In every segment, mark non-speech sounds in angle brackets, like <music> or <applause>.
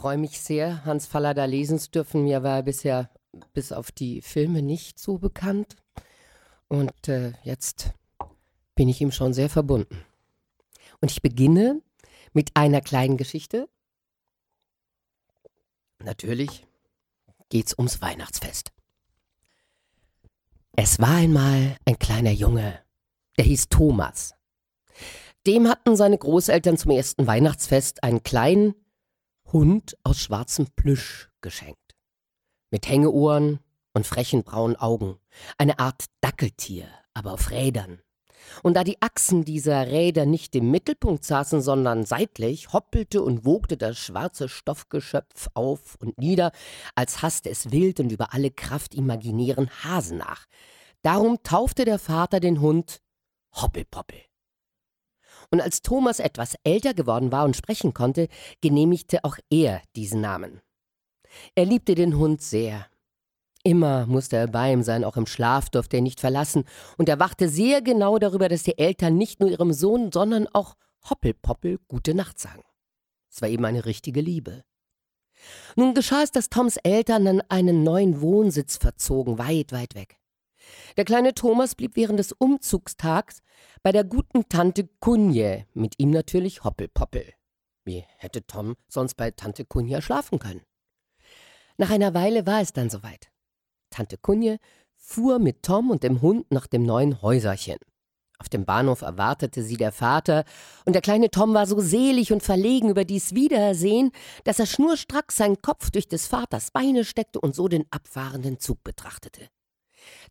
freue mich sehr, Hans Fallada lesen zu dürfen. Mir war er bisher bis auf die Filme nicht so bekannt. Und äh, jetzt bin ich ihm schon sehr verbunden. Und ich beginne mit einer kleinen Geschichte. Natürlich geht's ums Weihnachtsfest. Es war einmal ein kleiner Junge, der hieß Thomas. Dem hatten seine Großeltern zum ersten Weihnachtsfest einen kleinen Hund aus schwarzem Plüsch geschenkt. Mit Hängeohren und frechen braunen Augen. Eine Art Dackeltier, aber auf Rädern. Und da die Achsen dieser Räder nicht im Mittelpunkt saßen, sondern seitlich, hoppelte und wogte das schwarze Stoffgeschöpf auf und nieder, als hasste es wild und über alle Kraft imaginären Hasen nach. Darum taufte der Vater den Hund Hoppelpoppel. Und als Thomas etwas älter geworden war und sprechen konnte, genehmigte auch er diesen Namen. Er liebte den Hund sehr. Immer musste er bei ihm sein, auch im Schlaf durfte er nicht verlassen, und er wachte sehr genau darüber, dass die Eltern nicht nur ihrem Sohn, sondern auch Hoppelpoppel gute Nacht sagen. Es war eben eine richtige Liebe. Nun geschah es, dass Toms Eltern an einen neuen Wohnsitz verzogen, weit, weit weg. Der kleine Thomas blieb während des Umzugstags bei der guten Tante Kunje, mit ihm natürlich Hoppelpoppel. Wie hätte Tom sonst bei Tante Kunje schlafen können? Nach einer Weile war es dann soweit. Tante Kunje fuhr mit Tom und dem Hund nach dem neuen Häuserchen. Auf dem Bahnhof erwartete sie der Vater, und der kleine Tom war so selig und verlegen über dies Wiedersehen, dass er schnurstracks seinen Kopf durch des Vaters Beine steckte und so den abfahrenden Zug betrachtete.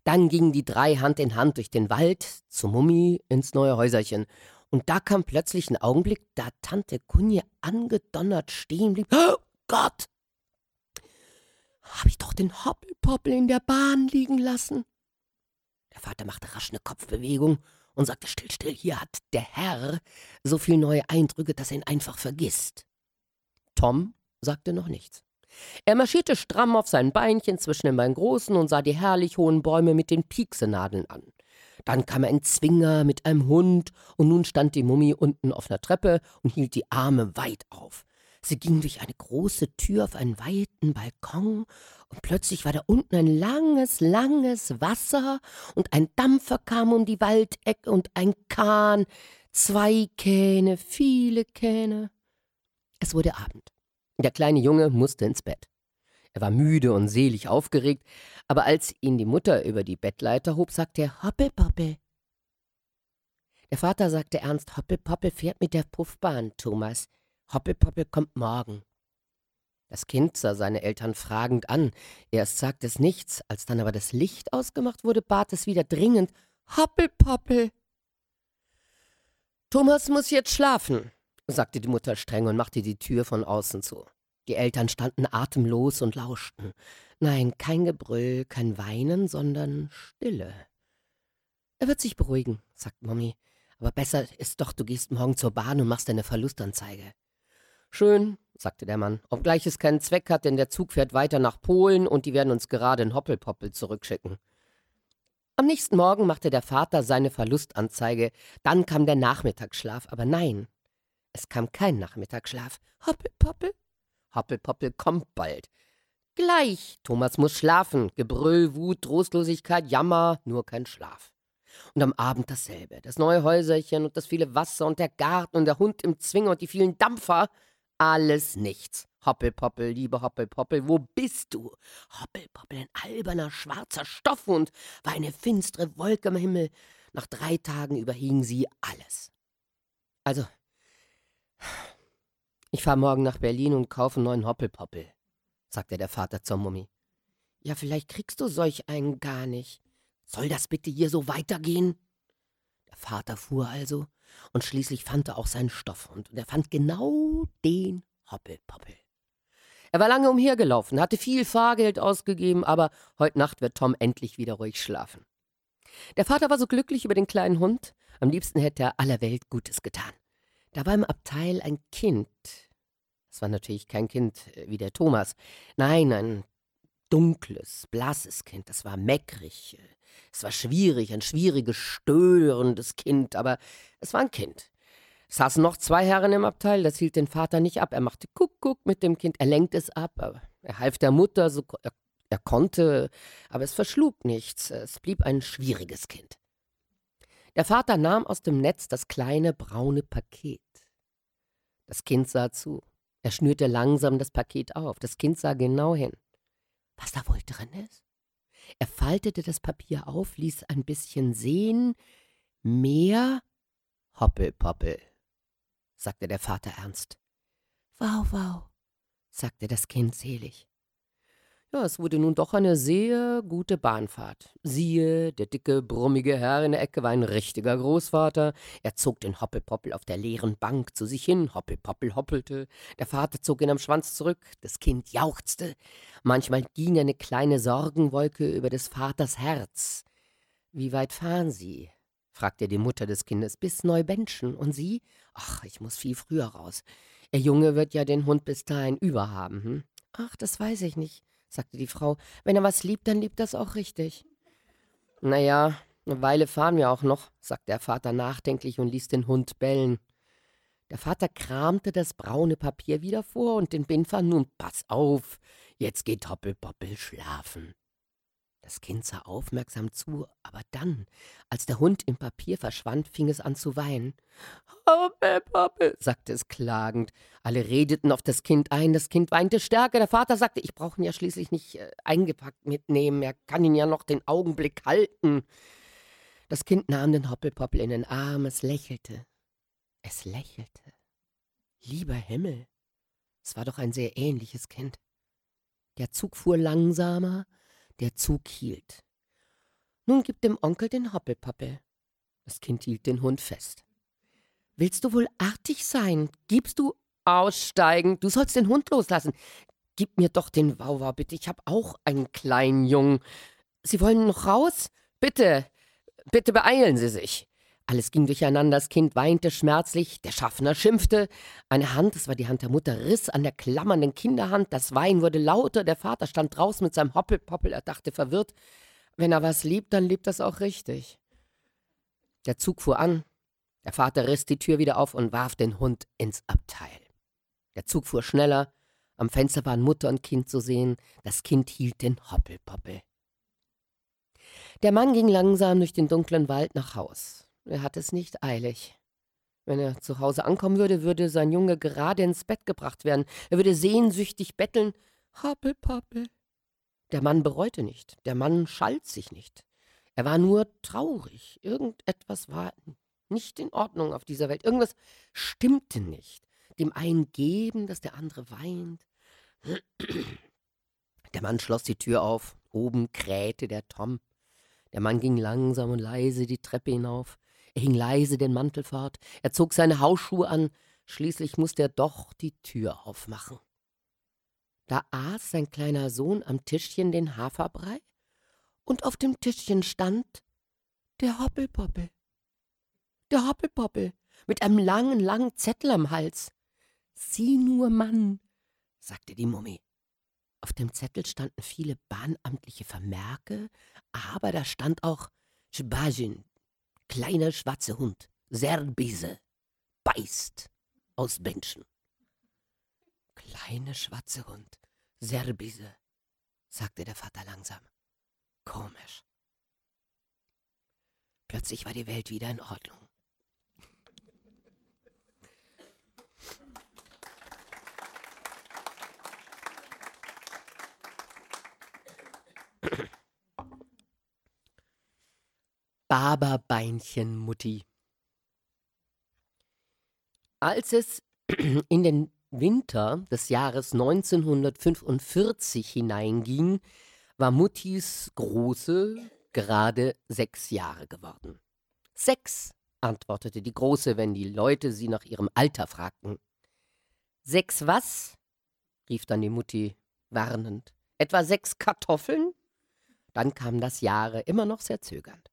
Dann gingen die drei Hand in Hand durch den Wald zur Mummi ins neue Häuserchen. Und da kam plötzlich ein Augenblick, da Tante Kunje angedonnert stehen blieb. Oh Gott! Hab ich doch den Hoppelpoppel in der Bahn liegen lassen. Der Vater machte rasch eine Kopfbewegung und sagte still, still, hier hat der Herr so viel neue Eindrücke, dass er ihn einfach vergisst. Tom sagte noch nichts. Er marschierte stramm auf seinen Beinchen zwischen den beiden Großen und sah die herrlich hohen Bäume mit den Pieksenadeln an. Dann kam ein Zwinger mit einem Hund, und nun stand die Mummi unten auf einer Treppe und hielt die Arme weit auf. Sie ging durch eine große Tür auf einen weiten Balkon, und plötzlich war da unten ein langes, langes Wasser, und ein Dampfer kam um die Waldecke und ein Kahn, zwei Kähne, viele Kähne. Es wurde Abend. Der kleine Junge musste ins Bett. Er war müde und selig aufgeregt, aber als ihn die Mutter über die Bettleiter hob, sagte er Hoppelpoppel. Der Vater sagte ernst, Hoppelpoppel fährt mit der Puffbahn, Thomas. Hoppelpoppel kommt morgen. Das Kind sah seine Eltern fragend an. Erst sagte es nichts, als dann aber das Licht ausgemacht wurde, bat es wieder dringend Hoppelpoppel. Thomas muss jetzt schlafen, sagte die Mutter streng und machte die Tür von außen zu. Die Eltern standen atemlos und lauschten. Nein, kein Gebrüll, kein Weinen, sondern Stille. Er wird sich beruhigen, sagt Mommy. Aber besser ist doch, du gehst morgen zur Bahn und machst deine Verlustanzeige. Schön, sagte der Mann, obgleich es keinen Zweck hat, denn der Zug fährt weiter nach Polen und die werden uns gerade in Hoppelpoppel zurückschicken. Am nächsten Morgen machte der Vater seine Verlustanzeige, dann kam der Nachmittagsschlaf, aber nein, es kam kein Nachmittagsschlaf. Hoppelpoppel? Hoppelpoppel kommt bald. Gleich. Thomas muss schlafen. Gebrüll, Wut, Trostlosigkeit, Jammer, nur kein Schlaf. Und am Abend dasselbe. Das neue Häuserchen und das viele Wasser und der Garten und der Hund im Zwinger und die vielen Dampfer. Alles nichts. Hoppelpoppel, liebe Hoppelpoppel, wo bist du? Hoppelpoppel, ein alberner, schwarzer Stoffhund, war eine finstere Wolke im Himmel. Nach drei Tagen überhing sie alles. Also, ich fahre morgen nach Berlin und kaufe einen neuen Hoppelpoppel, sagte der Vater zur Mummi. Ja, vielleicht kriegst du solch einen gar nicht. Soll das bitte hier so weitergehen? Der Vater fuhr also, und schließlich fand er auch seinen Stoffhund, und er fand genau den Hoppelpoppel. Er war lange umhergelaufen, hatte viel Fahrgeld ausgegeben, aber heute Nacht wird Tom endlich wieder ruhig schlafen. Der Vater war so glücklich über den kleinen Hund, am liebsten hätte er aller Welt Gutes getan. Da war im Abteil ein Kind. Es war natürlich kein Kind äh, wie der Thomas. Nein, ein dunkles, blasses Kind. Das war meckrig. Es war schwierig, ein schwieriges, störendes Kind, aber es war ein Kind. Es saßen noch zwei Herren im Abteil, das hielt den Vater nicht ab. Er machte Kuckuck mit dem Kind, er lenkte es ab, er half der Mutter, so er, er konnte, aber es verschlug nichts. Es blieb ein schwieriges Kind. Der Vater nahm aus dem Netz das kleine braune Paket. Das Kind sah zu. Er schnürte langsam das Paket auf. Das Kind sah genau hin. Was da wohl drin ist? Er faltete das Papier auf, ließ ein bisschen sehen. Mehr Hoppelpoppel sagte der Vater ernst. Wow, wow, sagte das Kind selig. Ja, es wurde nun doch eine sehr gute Bahnfahrt. Siehe, der dicke, brummige Herr in der Ecke war ein richtiger Großvater. Er zog den Hoppelpoppel auf der leeren Bank zu sich hin. Hoppelpoppel hoppelte. Der Vater zog ihn am Schwanz zurück. Das Kind jauchzte. Manchmal ging eine kleine Sorgenwolke über des Vaters Herz. Wie weit fahren Sie? fragte die Mutter des Kindes. Bis Neubenschen. Und Sie? Ach, ich muss viel früher raus. Ihr Junge wird ja den Hund bis dahin überhaben, hm? Ach, das weiß ich nicht, sagte die Frau. Wenn er was liebt, dann liebt das auch richtig. Na ja, eine Weile fahren wir auch noch, sagte der Vater nachdenklich und ließ den Hund bellen. Der Vater kramte das braune Papier wieder vor und den Binfer nun pass auf, jetzt geht Hoppelpoppel schlafen. Das Kind sah aufmerksam zu, aber dann, als der Hund im Papier verschwand, fing es an zu weinen. Hoppe, Poppe, sagte es klagend. Alle redeten auf das Kind ein, das Kind weinte stärker. Der Vater sagte, ich brauche ihn ja schließlich nicht äh, eingepackt mitnehmen, er kann ihn ja noch den Augenblick halten. Das Kind nahm den Hoppelpoppel in den Arm, es lächelte. Es lächelte. Lieber Himmel, es war doch ein sehr ähnliches Kind. Der Zug fuhr langsamer, der Zug hielt. Nun gib dem Onkel den Hoppelpoppel. Das Kind hielt den Hund fest. Willst du wohl artig sein? Gibst du aussteigen? Du sollst den Hund loslassen. Gib mir doch den Wauwau, bitte. Ich habe auch einen kleinen Jungen. Sie wollen noch raus? Bitte, bitte beeilen Sie sich. Alles ging durcheinander, das Kind weinte schmerzlich, der Schaffner schimpfte. Eine Hand, es war die Hand der Mutter, riss an der klammernden Kinderhand, das Weinen wurde lauter, der Vater stand draußen mit seinem Hoppelpoppel, er dachte verwirrt, wenn er was liebt, dann liebt das auch richtig. Der Zug fuhr an, der Vater riss die Tür wieder auf und warf den Hund ins Abteil. Der Zug fuhr schneller, am Fenster waren Mutter und Kind zu sehen, das Kind hielt den Hoppelpoppel. Der Mann ging langsam durch den dunklen Wald nach Haus. Er hatte es nicht eilig. Wenn er zu Hause ankommen würde, würde sein Junge gerade ins Bett gebracht werden. Er würde sehnsüchtig betteln. Hoppelpoppel. Der Mann bereute nicht. Der Mann schalt sich nicht. Er war nur traurig. Irgendetwas war nicht in Ordnung auf dieser Welt. Irgendwas stimmte nicht. Dem einen geben, dass der andere weint. Der Mann schloss die Tür auf. Oben krähte der Tom. Der Mann ging langsam und leise die Treppe hinauf. Er hing leise den Mantel fort, er zog seine Hausschuhe an, schließlich musste er doch die Tür aufmachen. Da aß sein kleiner Sohn am Tischchen den Haferbrei, und auf dem Tischchen stand der Hoppelpoppel. Der Hoppelpoppel mit einem langen, langen Zettel am Hals. Sieh nur, Mann, sagte die Mummie. Auf dem Zettel standen viele bahnamtliche Vermerke, aber da stand auch Schbajin, kleiner schwarzer Hund, sehr böse, beißt aus Menschen. Kleine schwarze Hund, sehr böse, sagte der Vater langsam. Komisch. Plötzlich war die Welt wieder in Ordnung. Barberbeinchen Mutti. Als es <clears throat> in den Winter des Jahres 1945 hineinging, war Muttis Große gerade sechs Jahre geworden. Sechs, antwortete die Große, wenn die Leute sie nach ihrem Alter fragten. Sechs was? rief dann die Mutti warnend. Etwa sechs Kartoffeln? Dann kam das Jahre immer noch sehr zögernd.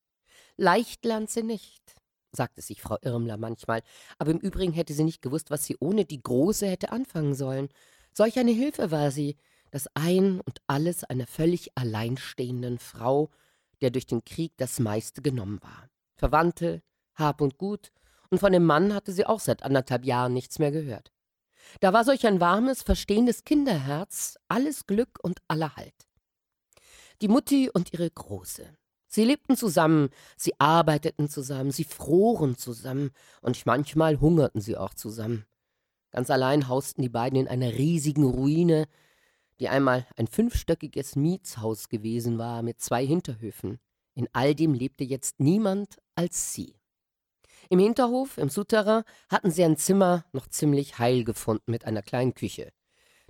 Leicht lernt sie nicht, sagte sich Frau Irmler manchmal, aber im Übrigen hätte sie nicht gewusst, was sie ohne die Große hätte anfangen sollen. Solch eine Hilfe war sie, das Ein und alles einer völlig alleinstehenden Frau, der durch den Krieg das meiste genommen war. Verwandte, Hab und Gut Und von dem Mann hatte sie auch seit anderthalb Jahren nichts mehr gehört. Da war solch ein warmes, verstehendes Kinderherz, alles Glück und aller Halt. Die Mutti und ihre Große. Sie lebten zusammen, sie arbeiteten zusammen, sie froren zusammen und manchmal hungerten sie auch zusammen. Ganz allein hausten die beiden in einer riesigen Ruine, die einmal ein fünfstöckiges Mietshaus gewesen war mit zwei Hinterhöfen. In all dem lebte jetzt niemand als sie. Im Hinterhof, im Souterrain, hatten sie ein Zimmer noch ziemlich heil gefunden mit einer kleinen Küche.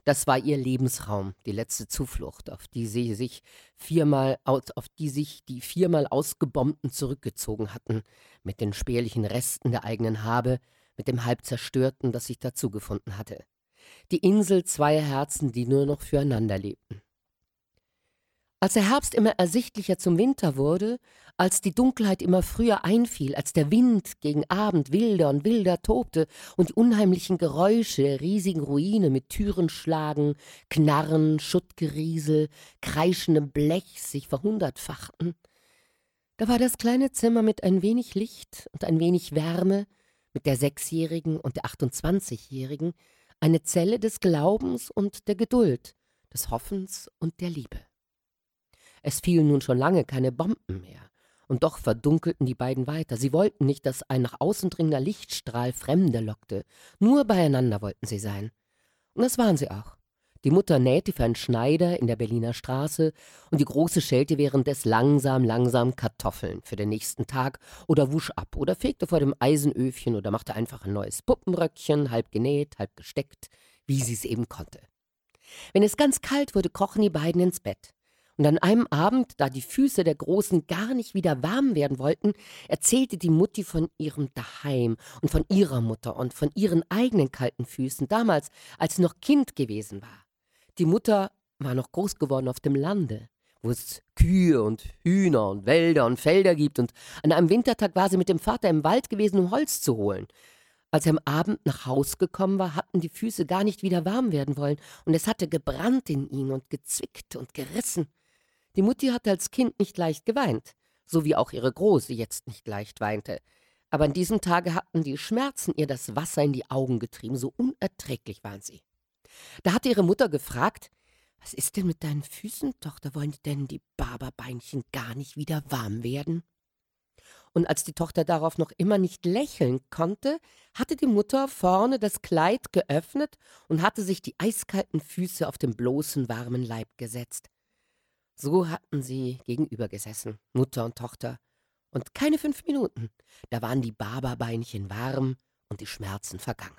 Das war ihr Lebensraum, die letzte Zuflucht, auf die sie sich viermal, auf die sich die viermal ausgebombten zurückgezogen hatten, mit den spärlichen Resten der eigenen Habe, mit dem halb zerstörten, das sich dazugefunden hatte. Die Insel zweier Herzen, die nur noch füreinander lebten. Als der Herbst immer ersichtlicher zum Winter wurde, als die Dunkelheit immer früher einfiel, als der Wind gegen Abend wilder und wilder tobte und die unheimlichen Geräusche der riesigen Ruine mit Türenschlagen, Knarren, Schuttgeriesel, kreischendem Blech sich verhundertfachten, da war das kleine Zimmer mit ein wenig Licht und ein wenig Wärme, mit der Sechsjährigen und der Achtundzwanzigjährigen, eine Zelle des Glaubens und der Geduld, des Hoffens und der Liebe. Es fielen nun schon lange keine Bomben mehr. Und doch verdunkelten die beiden weiter. Sie wollten nicht, dass ein nach außen dringender Lichtstrahl Fremde lockte. Nur beieinander wollten sie sein. Und das waren sie auch. Die Mutter nähte für einen Schneider in der Berliner Straße und die Große schälte währenddes langsam, langsam Kartoffeln für den nächsten Tag oder wusch ab oder fegte vor dem Eisenöfchen oder machte einfach ein neues Puppenröckchen, halb genäht, halb gesteckt, wie sie es eben konnte. Wenn es ganz kalt wurde, krochen die beiden ins Bett. Und an einem Abend, da die Füße der Großen gar nicht wieder warm werden wollten, erzählte die Mutti von ihrem Daheim und von ihrer Mutter und von ihren eigenen kalten Füßen damals, als sie noch Kind gewesen war. Die Mutter war noch groß geworden auf dem Lande, wo es Kühe und Hühner und Wälder und Felder gibt, und an einem Wintertag war sie mit dem Vater im Wald gewesen, um Holz zu holen. Als er am Abend nach Haus gekommen war, hatten die Füße gar nicht wieder warm werden wollen, und es hatte gebrannt in ihnen und gezwickt und gerissen. Die Mutti hatte als Kind nicht leicht geweint, so wie auch ihre Große jetzt nicht leicht weinte. Aber an diesem Tage hatten die Schmerzen ihr das Wasser in die Augen getrieben, so unerträglich waren sie. Da hatte ihre Mutter gefragt, was ist denn mit deinen Füßen, Tochter? Wollen denn die Barberbeinchen gar nicht wieder warm werden? Und als die Tochter darauf noch immer nicht lächeln konnte, hatte die Mutter vorne das Kleid geöffnet und hatte sich die eiskalten Füße auf den bloßen, warmen Leib gesetzt. So hatten sie gegenüber gesessen, Mutter und Tochter. Und keine fünf Minuten, da waren die Barberbeinchen warm und die Schmerzen vergangen.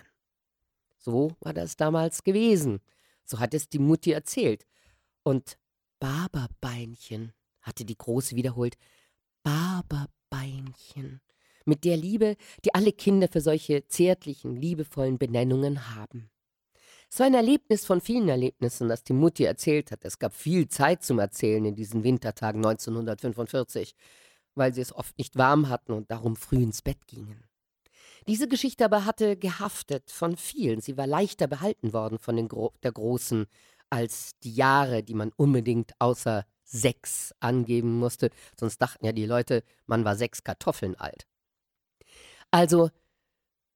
So war das damals gewesen. So hat es die Mutti erzählt. Und Barberbeinchen, hatte die Große wiederholt. Barberbeinchen. Mit der Liebe, die alle Kinder für solche zärtlichen, liebevollen Benennungen haben. Es war ein Erlebnis von vielen Erlebnissen, das die Mutti erzählt hat. Es gab viel Zeit zum Erzählen in diesen Wintertagen 1945, weil sie es oft nicht warm hatten und darum früh ins Bett gingen. Diese Geschichte aber hatte gehaftet von vielen. Sie war leichter behalten worden von den Gro der Großen als die Jahre, die man unbedingt außer sechs angeben musste. Sonst dachten ja die Leute, man war sechs Kartoffeln alt. Also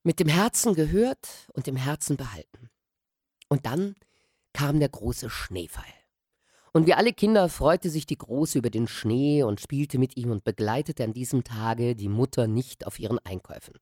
mit dem Herzen gehört und dem Herzen behalten. Und dann kam der große Schneefall. Und wie alle Kinder freute sich die Große über den Schnee und spielte mit ihm und begleitete an diesem Tage die Mutter nicht auf ihren Einkäufen.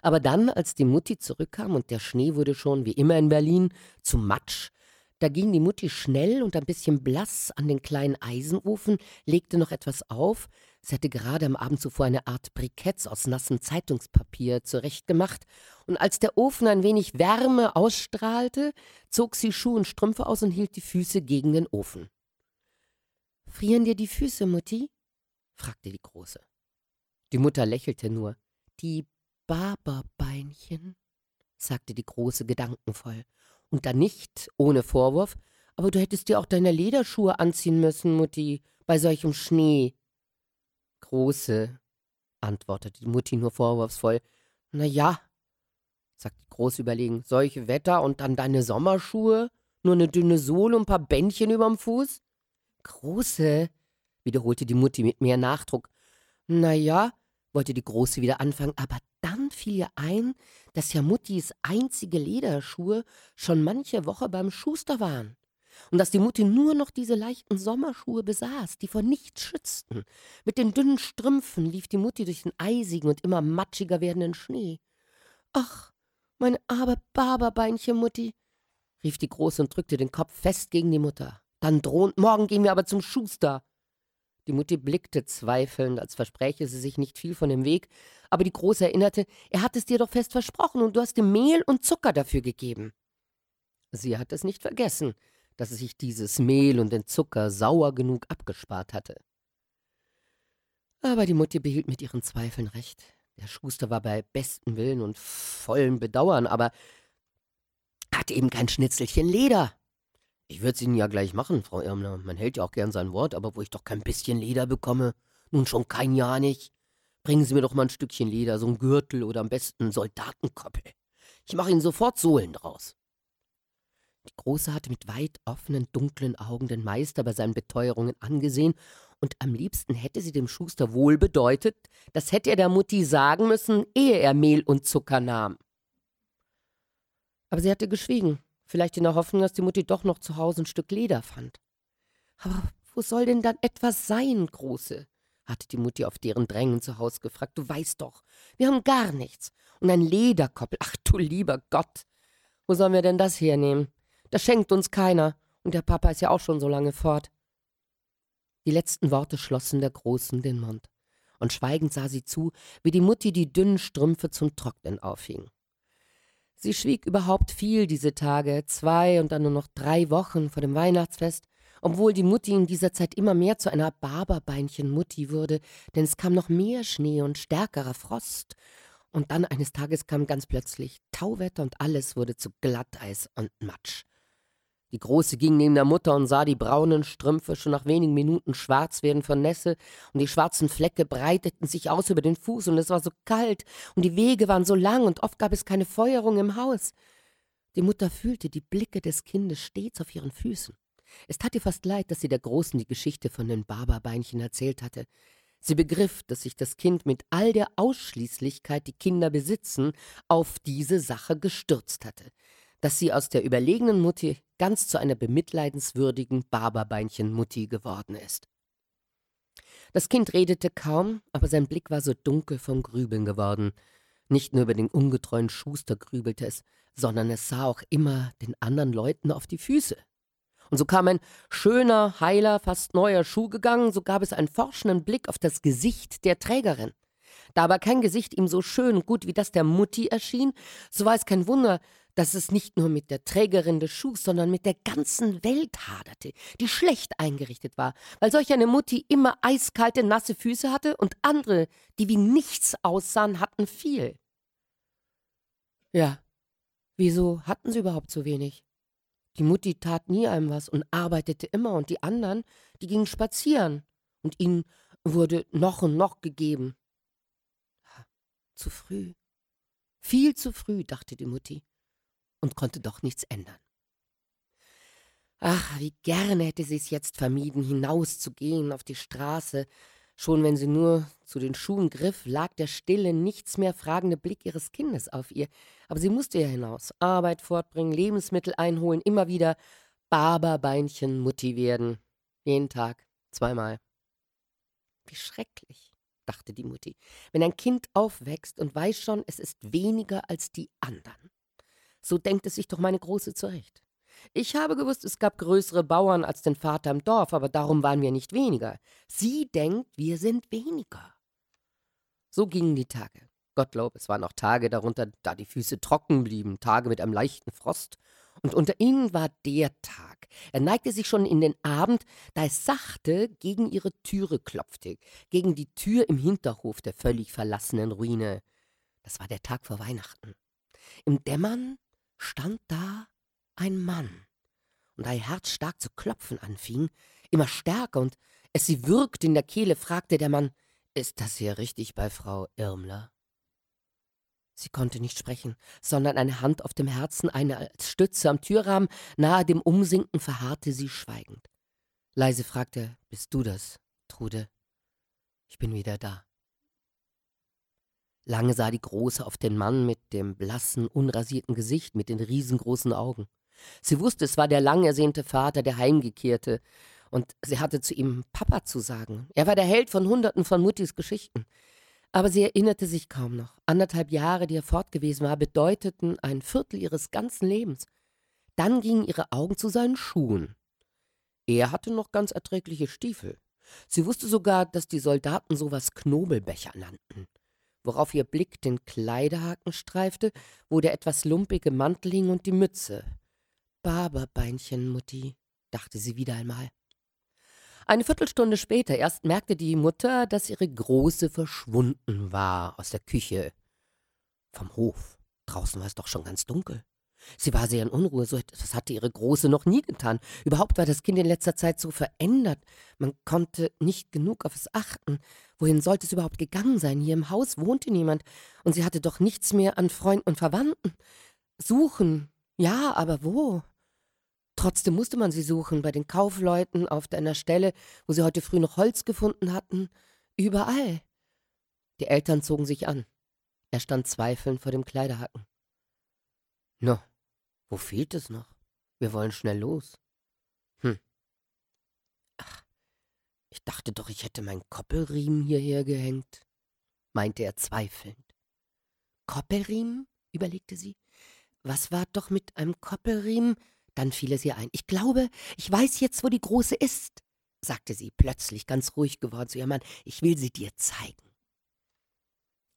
Aber dann, als die Mutti zurückkam und der Schnee wurde schon, wie immer in Berlin, zu Matsch, da ging die Mutti schnell und ein bisschen blass an den kleinen Eisenofen, legte noch etwas auf. Sie hatte gerade am Abend zuvor eine Art Briketts aus nassem Zeitungspapier zurechtgemacht, und als der Ofen ein wenig Wärme ausstrahlte, zog sie Schuhe und Strümpfe aus und hielt die Füße gegen den Ofen. Frieren dir die Füße, Mutti? fragte die Große. Die Mutter lächelte nur. Die Barberbeinchen, sagte die Große gedankenvoll und dann nicht, ohne Vorwurf, aber du hättest dir auch deine Lederschuhe anziehen müssen, Mutti, bei solchem Schnee. Große, antwortete die Mutti nur vorwurfsvoll. Na ja, sagte die Große überlegen, solche Wetter und dann deine Sommerschuhe? Nur eine dünne Sohle und ein paar Bändchen überm Fuß? Große, wiederholte die Mutti mit mehr Nachdruck. Na ja, wollte die Große wieder anfangen, aber dann fiel ihr ein, dass ja Muttis einzige Lederschuhe schon manche Woche beim Schuster waren. Und dass die Mutti nur noch diese leichten Sommerschuhe besaß, die vor nichts schützten. Mit den dünnen Strümpfen lief die Mutti durch den eisigen und immer matschiger werdenden Schnee. Ach, mein arme Barberbeinchen, Mutti, rief die Große und drückte den Kopf fest gegen die Mutter. Dann drohend, morgen gehen wir aber zum Schuster. Die Mutti blickte zweifelnd, als verspräche sie sich nicht viel von dem Weg, aber die Große erinnerte, er hat es dir doch fest versprochen und du hast ihm Mehl und Zucker dafür gegeben. Sie hat es nicht vergessen, dass er sich dieses Mehl und den Zucker sauer genug abgespart hatte. Aber die Mutti behielt mit ihren Zweifeln recht. Der Schuster war bei bestem Willen und vollem Bedauern, aber hatte eben kein Schnitzelchen Leder. Ich würde es Ihnen ja gleich machen, Frau Irmler. Man hält ja auch gern sein Wort, aber wo ich doch kein bisschen Leder bekomme, nun schon kein Jahr nicht. Bringen Sie mir doch mal ein Stückchen Leder, so ein Gürtel oder am besten einen Soldatenkoppel. Ich mache Ihnen sofort Sohlen draus. Die Große hatte mit weit offenen, dunklen Augen den Meister bei seinen Beteuerungen angesehen, und am liebsten hätte sie dem Schuster wohl bedeutet, das hätte er der Mutti sagen müssen, ehe er Mehl und Zucker nahm. Aber sie hatte geschwiegen, vielleicht in der Hoffnung, dass die Mutti doch noch zu Hause ein Stück Leder fand. Aber wo soll denn dann etwas sein, Große? hatte die Mutti auf deren Drängen zu Hause gefragt. Du weißt doch, wir haben gar nichts. Und ein Lederkoppel, ach du lieber Gott. Wo sollen wir denn das hernehmen? Das schenkt uns keiner. Und der Papa ist ja auch schon so lange fort. Die letzten Worte schlossen der Großen den Mund. Und schweigend sah sie zu, wie die Mutti die dünnen Strümpfe zum Trocknen aufhing. Sie schwieg überhaupt viel diese Tage, zwei und dann nur noch drei Wochen vor dem Weihnachtsfest, obwohl die Mutti in dieser Zeit immer mehr zu einer Barberbeinchen-Mutti wurde, denn es kam noch mehr Schnee und stärkerer Frost. Und dann eines Tages kam ganz plötzlich Tauwetter und alles wurde zu Glatteis und Matsch. Die Große ging neben der Mutter und sah die braunen Strümpfe schon nach wenigen Minuten schwarz werden von Nässe, und die schwarzen Flecke breiteten sich aus über den Fuß, und es war so kalt, und die Wege waren so lang, und oft gab es keine Feuerung im Haus. Die Mutter fühlte die Blicke des Kindes stets auf ihren Füßen. Es tat ihr fast leid, dass sie der Großen die Geschichte von den Barberbeinchen erzählt hatte. Sie begriff, dass sich das Kind mit all der Ausschließlichkeit, die Kinder besitzen, auf diese Sache gestürzt hatte dass sie aus der überlegenen Mutti ganz zu einer bemitleidenswürdigen Barberbeinchen-Mutti geworden ist. Das Kind redete kaum, aber sein Blick war so dunkel vom Grübeln geworden. Nicht nur über den ungetreuen Schuster grübelte es, sondern es sah auch immer den anderen Leuten auf die Füße. Und so kam ein schöner, heiler, fast neuer Schuh gegangen, so gab es einen forschenden Blick auf das Gesicht der Trägerin. Da aber kein Gesicht ihm so schön und gut wie das der Mutti erschien, so war es kein Wunder, dass es nicht nur mit der Trägerin des Schuhs, sondern mit der ganzen Welt haderte, die schlecht eingerichtet war, weil solch eine Mutti immer eiskalte, nasse Füße hatte und andere, die wie nichts aussahen, hatten viel. Ja, wieso hatten sie überhaupt so wenig? Die Mutti tat nie einem was und arbeitete immer, und die anderen, die gingen spazieren, und ihnen wurde noch und noch gegeben. Zu früh. Viel zu früh, dachte die Mutti und konnte doch nichts ändern. Ach, wie gerne hätte sie es jetzt vermieden, hinauszugehen auf die Straße. Schon wenn sie nur zu den Schuhen griff, lag der stille, nichts mehr fragende Blick ihres Kindes auf ihr. Aber sie musste ja hinaus, Arbeit fortbringen, Lebensmittel einholen, immer wieder Barberbeinchen Mutti werden. Jeden Tag, zweimal. Wie schrecklich, dachte die Mutti, wenn ein Kind aufwächst und weiß schon, es ist weniger als die anderen. So denkt es sich doch meine Große zurecht. Ich habe gewusst, es gab größere Bauern als den Vater im Dorf, aber darum waren wir nicht weniger. Sie denkt, wir sind weniger. So gingen die Tage. Gottlob, es waren auch Tage darunter, da die Füße trocken blieben, Tage mit einem leichten Frost. Und unter ihnen war der Tag. Er neigte sich schon in den Abend, da es sachte gegen ihre Türe klopfte, gegen die Tür im Hinterhof der völlig verlassenen Ruine. Das war der Tag vor Weihnachten. Im Dämmern stand da ein Mann. Und da ihr Herz stark zu klopfen anfing, immer stärker und es sie würgte in der Kehle, fragte der Mann, ist das hier richtig bei Frau Irmler? Sie konnte nicht sprechen, sondern eine Hand auf dem Herzen, eine als Stütze am Türrahmen, nahe dem Umsinken verharrte sie schweigend. Leise fragte, bist du das, Trude? Ich bin wieder da. Lange sah die Große auf den Mann mit dem blassen, unrasierten Gesicht, mit den riesengroßen Augen. Sie wusste, es war der lang ersehnte Vater, der heimgekehrte, und sie hatte zu ihm Papa zu sagen. Er war der Held von Hunderten von Muttis Geschichten. Aber sie erinnerte sich kaum noch. Anderthalb Jahre, die er fort gewesen war, bedeuteten ein Viertel ihres ganzen Lebens. Dann gingen ihre Augen zu seinen Schuhen. Er hatte noch ganz erträgliche Stiefel. Sie wusste sogar, dass die Soldaten sowas Knobelbecher nannten. Worauf ihr Blick den Kleiderhaken streifte, wo der etwas lumpige Mantel hing und die Mütze. Barberbeinchen, Mutti, dachte sie wieder einmal. Eine Viertelstunde später erst merkte die Mutter, dass ihre Große verschwunden war aus der Küche. Vom Hof. Draußen war es doch schon ganz dunkel. Sie war sehr in Unruhe, so etwas hatte ihre Große noch nie getan. Überhaupt war das Kind in letzter Zeit so verändert. Man konnte nicht genug auf es achten. Wohin sollte es überhaupt gegangen sein? Hier im Haus wohnte niemand, und sie hatte doch nichts mehr an Freunden und Verwandten. Suchen, ja, aber wo? Trotzdem musste man sie suchen, bei den Kaufleuten, auf einer Stelle, wo sie heute früh noch Holz gefunden hatten, überall. Die Eltern zogen sich an. Er stand zweifelnd vor dem Kleiderhaken. No, wo fehlt es noch? Wir wollen schnell los. Hm. Ach, ich dachte doch, ich hätte meinen Koppelriemen hierher gehängt, meinte er zweifelnd. Koppelriemen? überlegte sie. Was war doch mit einem Koppelriemen? Dann fiel es ihr ein. Ich glaube, ich weiß jetzt, wo die Große ist, sagte sie plötzlich ganz ruhig geworden zu ihrem Mann. Ich will sie dir zeigen.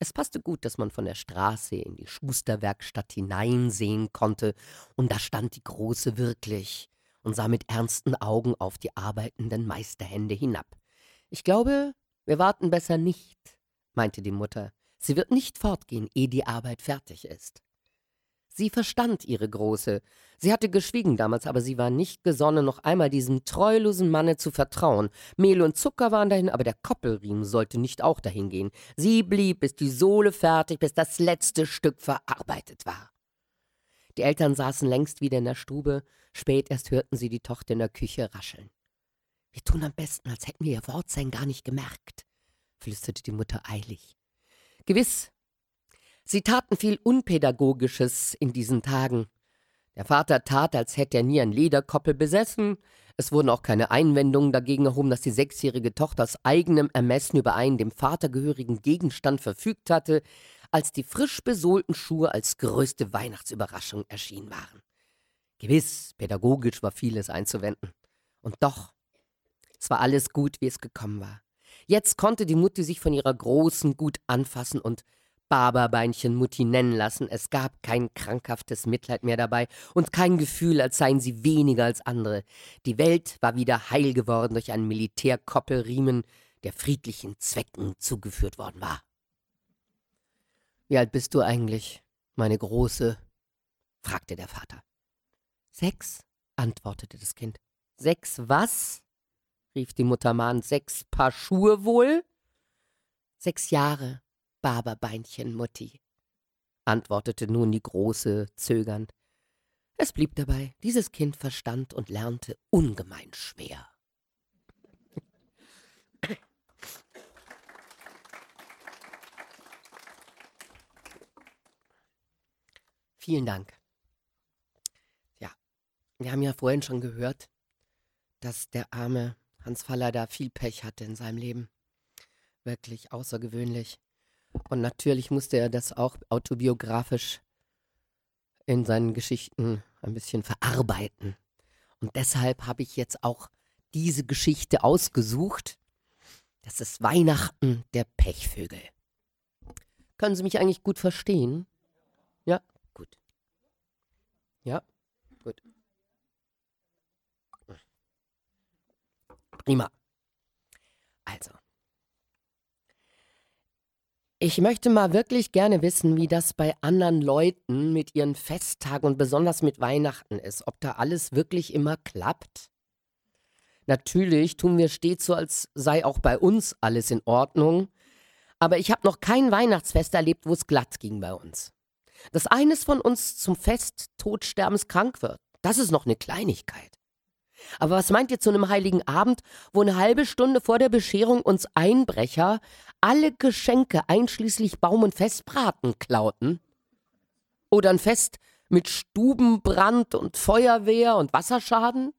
Es passte gut, dass man von der Straße in die Schusterwerkstatt hineinsehen konnte, und da stand die Große wirklich und sah mit ernsten Augen auf die arbeitenden Meisterhände hinab. Ich glaube, wir warten besser nicht, meinte die Mutter. Sie wird nicht fortgehen, ehe die Arbeit fertig ist. Sie verstand ihre Große. Sie hatte geschwiegen damals, aber sie war nicht gesonnen, noch einmal diesem treulosen Manne zu vertrauen. Mehl und Zucker waren dahin, aber der Koppelriemen sollte nicht auch dahin gehen. Sie blieb, bis die Sohle fertig, bis das letzte Stück verarbeitet war. Die Eltern saßen längst wieder in der Stube. Spät erst hörten sie die Tochter in der Küche rascheln. Wir tun am besten, als hätten wir ihr Wortsein gar nicht gemerkt, flüsterte die Mutter eilig. Gewiss, Sie taten viel Unpädagogisches in diesen Tagen. Der Vater tat, als hätte er nie ein Lederkoppel besessen. Es wurden auch keine Einwendungen dagegen erhoben, dass die sechsjährige Tochter aus eigenem Ermessen über einen dem Vater gehörigen Gegenstand verfügt hatte, als die frisch besohlten Schuhe als größte Weihnachtsüberraschung erschienen waren. Gewiss, pädagogisch war vieles einzuwenden. Und doch, es war alles gut, wie es gekommen war. Jetzt konnte die Mutti sich von ihrer Großen gut anfassen und Barberbeinchen Mutti nennen lassen. Es gab kein krankhaftes Mitleid mehr dabei und kein Gefühl, als seien sie weniger als andere. Die Welt war wieder heil geworden durch einen Militärkoppelriemen, der friedlichen Zwecken zugeführt worden war. Wie alt bist du eigentlich, meine Große? fragte der Vater. Sechs, antwortete das Kind. Sechs was? rief die Mutter mahnend. Sechs Paar Schuhe wohl? Sechs Jahre, Barberbeinchen, Mutti, antwortete nun die Große zögernd. Es blieb dabei, dieses Kind verstand und lernte ungemein schwer. Vielen Dank. Ja, wir haben ja vorhin schon gehört, dass der arme Hans Faller da viel Pech hatte in seinem Leben. Wirklich außergewöhnlich. Und natürlich musste er das auch autobiografisch in seinen Geschichten ein bisschen verarbeiten. Und deshalb habe ich jetzt auch diese Geschichte ausgesucht. Das ist Weihnachten der Pechvögel. Können Sie mich eigentlich gut verstehen? Ja, gut. Ja, gut. Prima. Also, ich möchte mal wirklich gerne wissen, wie das bei anderen Leuten mit ihren Festtagen und besonders mit Weihnachten ist. Ob da alles wirklich immer klappt. Natürlich tun wir stets so, als sei auch bei uns alles in Ordnung. Aber ich habe noch kein Weihnachtsfest erlebt, wo es glatt ging bei uns. Dass eines von uns zum Fest todsterbenskrank wird, das ist noch eine Kleinigkeit. Aber was meint ihr zu einem heiligen Abend, wo eine halbe Stunde vor der Bescherung uns Einbrecher alle Geschenke einschließlich Baum- und Festbraten klauten? Oder ein Fest mit Stubenbrand und Feuerwehr und Wasserschaden?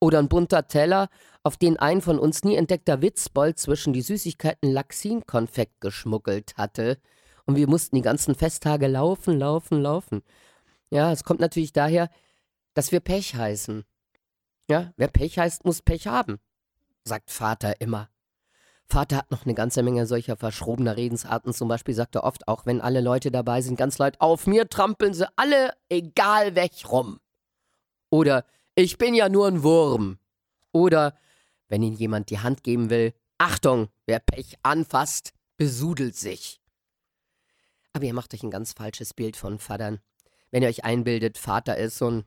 Oder ein bunter Teller, auf den ein von uns nie entdeckter Witzbold zwischen die Süßigkeiten Laxinkonfekt geschmuggelt hatte. Und wir mussten die ganzen Festtage laufen, laufen, laufen. Ja, es kommt natürlich daher, dass wir Pech heißen. Ja, wer Pech heißt, muss Pech haben, sagt Vater immer. Vater hat noch eine ganze Menge solcher verschrobener Redensarten. Zum Beispiel sagt er oft, auch wenn alle Leute dabei sind, ganz laut, auf mir trampeln sie alle, egal weg rum. Oder ich bin ja nur ein Wurm. Oder wenn ihnen jemand die Hand geben will, Achtung, wer Pech anfasst, besudelt sich. Aber ihr macht euch ein ganz falsches Bild von Vatern. Wenn ihr euch einbildet, Vater ist so ein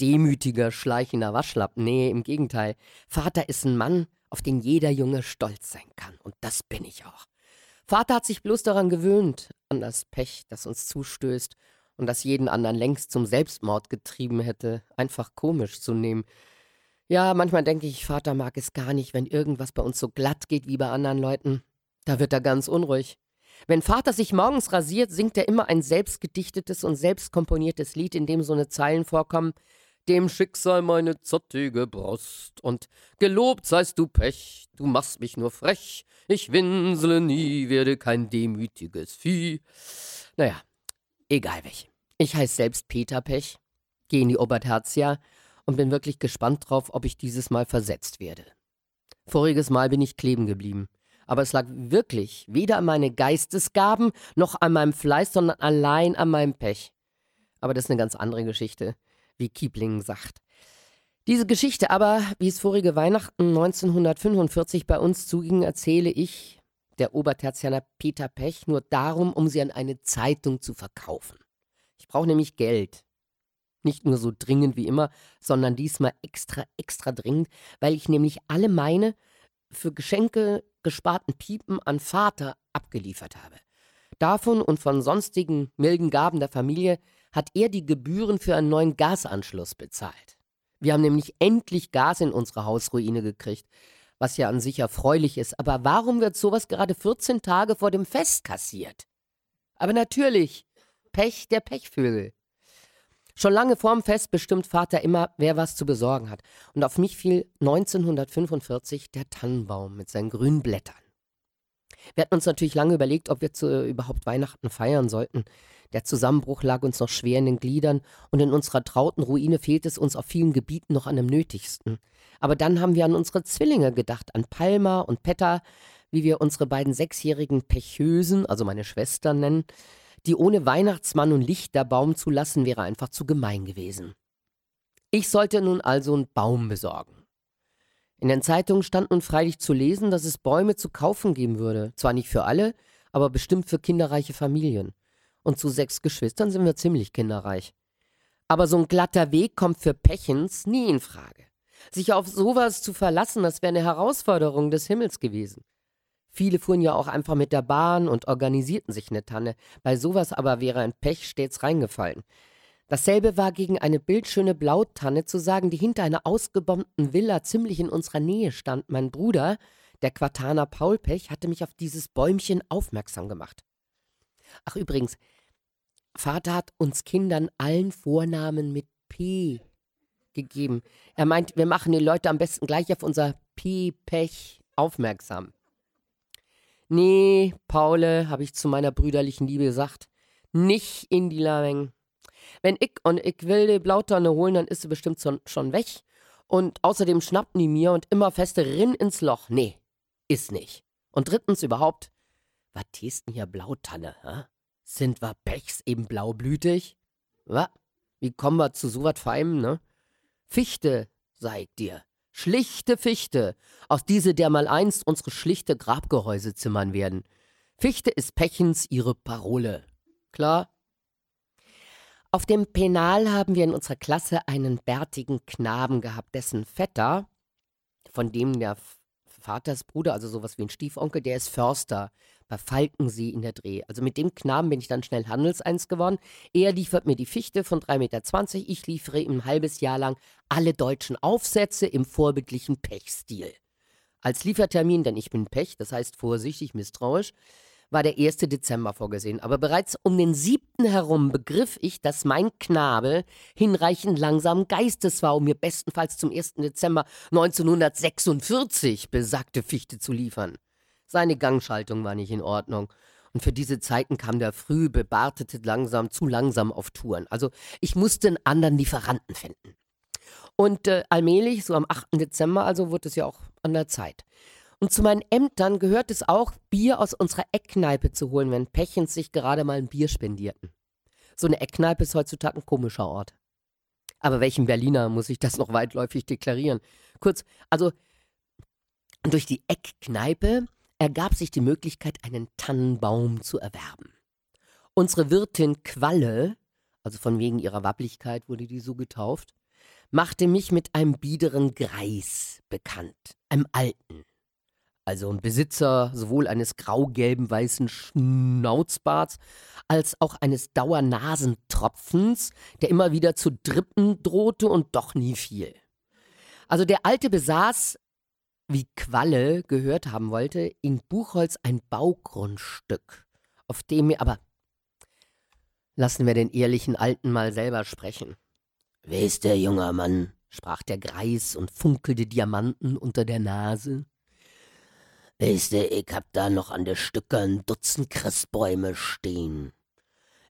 demütiger, schleichender Waschlappen. Nee, im Gegenteil. Vater ist ein Mann, auf den jeder Junge stolz sein kann. Und das bin ich auch. Vater hat sich bloß daran gewöhnt, an das Pech, das uns zustößt und das jeden anderen längst zum Selbstmord getrieben hätte, einfach komisch zu nehmen. Ja, manchmal denke ich, Vater mag es gar nicht, wenn irgendwas bei uns so glatt geht wie bei anderen Leuten. Da wird er ganz unruhig. Wenn Vater sich morgens rasiert, singt er immer ein selbstgedichtetes und selbstkomponiertes Lied, in dem so eine Zeilen vorkommen dem Schicksal meine zottige Brust. Und gelobt seist du Pech, du machst mich nur frech, ich winsele nie, werde kein demütiges Vieh. Naja, egal welche. Ich heiße selbst Peter Pech, gehe in die Obertertia und bin wirklich gespannt drauf, ob ich dieses Mal versetzt werde. Voriges Mal bin ich kleben geblieben. Aber es lag wirklich weder an meine Geistesgaben noch an meinem Fleiß, sondern allein an meinem Pech. Aber das ist eine ganz andere Geschichte wie Kiepling sagt. Diese Geschichte aber, wie es vorige Weihnachten 1945 bei uns zuging, erzähle ich, der Obertertianer Peter Pech, nur darum, um sie an eine Zeitung zu verkaufen. Ich brauche nämlich Geld. Nicht nur so dringend wie immer, sondern diesmal extra, extra dringend, weil ich nämlich alle meine für Geschenke gesparten Piepen an Vater abgeliefert habe. Davon und von sonstigen milden Gaben der Familie hat er die Gebühren für einen neuen Gasanschluss bezahlt. Wir haben nämlich endlich Gas in unsere Hausruine gekriegt, was ja an sich erfreulich ist. Aber warum wird sowas gerade 14 Tage vor dem Fest kassiert? Aber natürlich, Pech der Pechvögel. Schon lange vorm Fest bestimmt Vater immer, wer was zu besorgen hat. Und auf mich fiel 1945 der Tannenbaum mit seinen grünen Blättern. Wir hatten uns natürlich lange überlegt, ob wir zu, überhaupt Weihnachten feiern sollten. Der Zusammenbruch lag uns noch schwer in den Gliedern und in unserer trauten Ruine fehlt es uns auf vielen Gebieten noch an dem Nötigsten. Aber dann haben wir an unsere Zwillinge gedacht, an Palma und Petta, wie wir unsere beiden sechsjährigen Pechösen, also meine Schwestern nennen, die ohne Weihnachtsmann und Lichterbaum zu lassen, wäre einfach zu gemein gewesen. Ich sollte nun also einen Baum besorgen. In den Zeitungen stand nun freilich zu lesen, dass es Bäume zu kaufen geben würde. Zwar nicht für alle, aber bestimmt für kinderreiche Familien und zu sechs Geschwistern sind wir ziemlich kinderreich. Aber so ein glatter Weg kommt für Pechens nie in Frage. Sich auf sowas zu verlassen, das wäre eine Herausforderung des Himmels gewesen. Viele fuhren ja auch einfach mit der Bahn und organisierten sich eine Tanne. Bei sowas aber wäre ein Pech stets reingefallen. Dasselbe war gegen eine bildschöne Blautanne zu sagen, die hinter einer ausgebombten Villa ziemlich in unserer Nähe stand. Mein Bruder, der Quataner Paul Pech, hatte mich auf dieses Bäumchen aufmerksam gemacht. Ach übrigens, Vater hat uns Kindern allen Vornamen mit P gegeben. Er meint, wir machen die Leute am besten gleich auf unser P-Pech aufmerksam. Nee, Paule, habe ich zu meiner brüderlichen Liebe gesagt, nicht in die Lameng. Wenn ich und ich will die Blautonne holen, dann ist sie bestimmt schon weg. Und außerdem schnappen die mir und immer feste rinn ins Loch. Nee, ist nicht. Und drittens überhaupt, was ist denn hier Blautanne, hä? Sind wir Pechs eben blaublütig? Wa? Wie kommen wir zu so was Feinem, ne? Fichte, sag dir. Schlichte Fichte, aus diese der mal einst unsere schlichte Grabgehäuse zimmern werden. Fichte ist Pechens ihre Parole. Klar? Auf dem Penal haben wir in unserer Klasse einen bärtigen Knaben gehabt, dessen Vetter, von dem der Vaters Bruder, also sowas wie ein Stiefonkel, der ist Förster bei Falkensee in der Dreh. Also mit dem Knaben bin ich dann schnell Handelseins geworden. Er liefert mir die Fichte von 3,20 Meter, ich liefere ihm ein halbes Jahr lang alle deutschen Aufsätze im vorbildlichen Pechstil. Als Liefertermin, denn ich bin Pech, das heißt vorsichtig, misstrauisch, war der 1. Dezember vorgesehen. Aber bereits um den 7. herum begriff ich, dass mein Knabe hinreichend langsam Geistes war, um mir bestenfalls zum 1. Dezember 1946 besagte Fichte zu liefern. Seine Gangschaltung war nicht in Ordnung. Und für diese Zeiten kam der früh bebartete langsam zu langsam auf Touren. Also ich musste einen anderen Lieferanten finden. Und äh, allmählich, so am 8. Dezember, also wurde es ja auch an der Zeit. Und zu meinen Ämtern gehört es auch, Bier aus unserer Eckkneipe zu holen, wenn Pechens sich gerade mal ein Bier spendierten. So eine Eckkneipe ist heutzutage ein komischer Ort. Aber welchem Berliner muss ich das noch weitläufig deklarieren? Kurz, also durch die Eckkneipe ergab sich die Möglichkeit, einen Tannenbaum zu erwerben. Unsere Wirtin Qualle, also von wegen ihrer Wapplichkeit wurde die so getauft, machte mich mit einem biederen Greis bekannt, einem Alten. Also ein Besitzer sowohl eines grau-gelben weißen Schnauzbarts als auch eines Dauernasentropfens, der immer wieder zu drippen drohte und doch nie fiel. Also der Alte besaß wie Qualle gehört haben wollte, in Buchholz ein Baugrundstück, auf dem wir aber lassen wir den ehrlichen Alten mal selber sprechen. Wer ist der junger Mann? sprach der Greis und funkelte Diamanten unter der Nase. Weißt du, ich hab da noch an der Stücke ein Dutzend Christbäume stehen.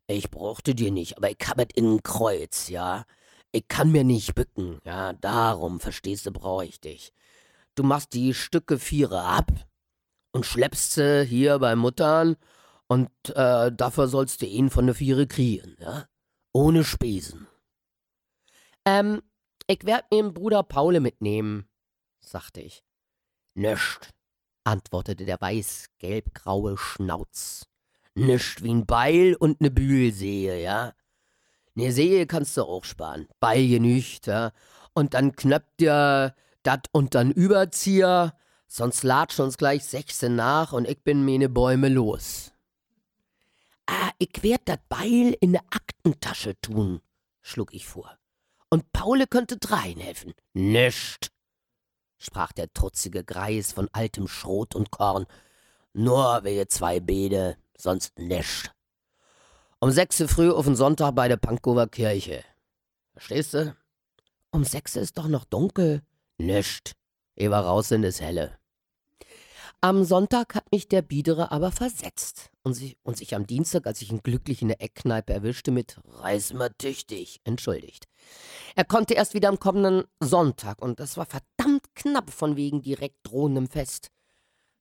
Ich brauchte dir nicht, aber ich hab et in ein Kreuz, ja. Ich kann mir nicht bücken, ja, darum, verstehst du, brauch ich dich du machst die Stücke Viere ab und schleppst sie hier bei Muttern und äh, dafür sollst du ihn von der Viere kriegen, ja? Ohne Spesen. Ähm, ich werd mir Bruder Paule mitnehmen, sagte ich. Nischt, antwortete der weiß-gelb-graue Schnauz. Nischt wie ein Beil und ne Bühlsehe, ja? Ne Sehe kannst du auch sparen. Beil genügt, ja? Und dann knöpft dir dat und dann Überzieher, sonst latschen uns gleich Sechse nach und ich bin meine Bäume los. Ah, ich werd dat Beil in ne Aktentasche tun, schlug ich vor. Und Paule könnte drein helfen. Nischt, sprach der trutzige Greis von altem Schrot und Korn. Nur wir zwei Bede, sonst nischt. Um sechse früh auf den Sonntag bei der Pankower Kirche. Verstehst du? Um sechse ist doch noch dunkel, Nischt. Ich war raus in das Helle. Am Sonntag hat mich der Biedere aber versetzt und sich, und sich am Dienstag, als ich ihn glücklich in der Eckkneipe erwischte, mit Reiß mal tüchtig entschuldigt. Er konnte erst wieder am kommenden Sonntag und das war verdammt knapp von wegen direkt drohendem Fest.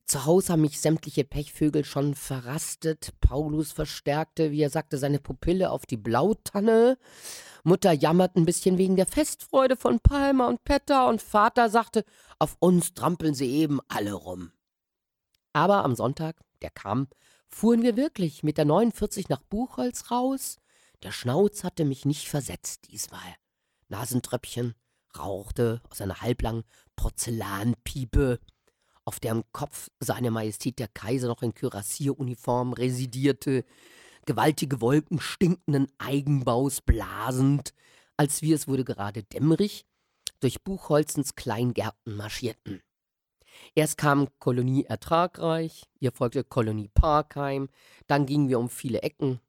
Zu Hause haben mich sämtliche Pechvögel schon verrastet. Paulus verstärkte, wie er sagte, seine Pupille auf die Blautanne. Mutter jammert ein bisschen wegen der Festfreude von Palmer und Petter und Vater sagte, auf uns trampeln sie eben alle rum. Aber am Sonntag, der kam, fuhren wir wirklich mit der 49 nach Buchholz raus. Der Schnauz hatte mich nicht versetzt diesmal. Nasentröpfchen, rauchte aus einer halblangen Porzellanpiepe auf deren Kopf seine Majestät der Kaiser noch in Kürassieruniform residierte, gewaltige Wolken stinkenden Eigenbaus blasend, als wir, es wurde gerade dämmerig, durch Buchholzens Kleingärten marschierten. Erst kam Kolonie Ertragreich, ihr folgte Kolonie Parkheim, dann gingen wir um viele Ecken.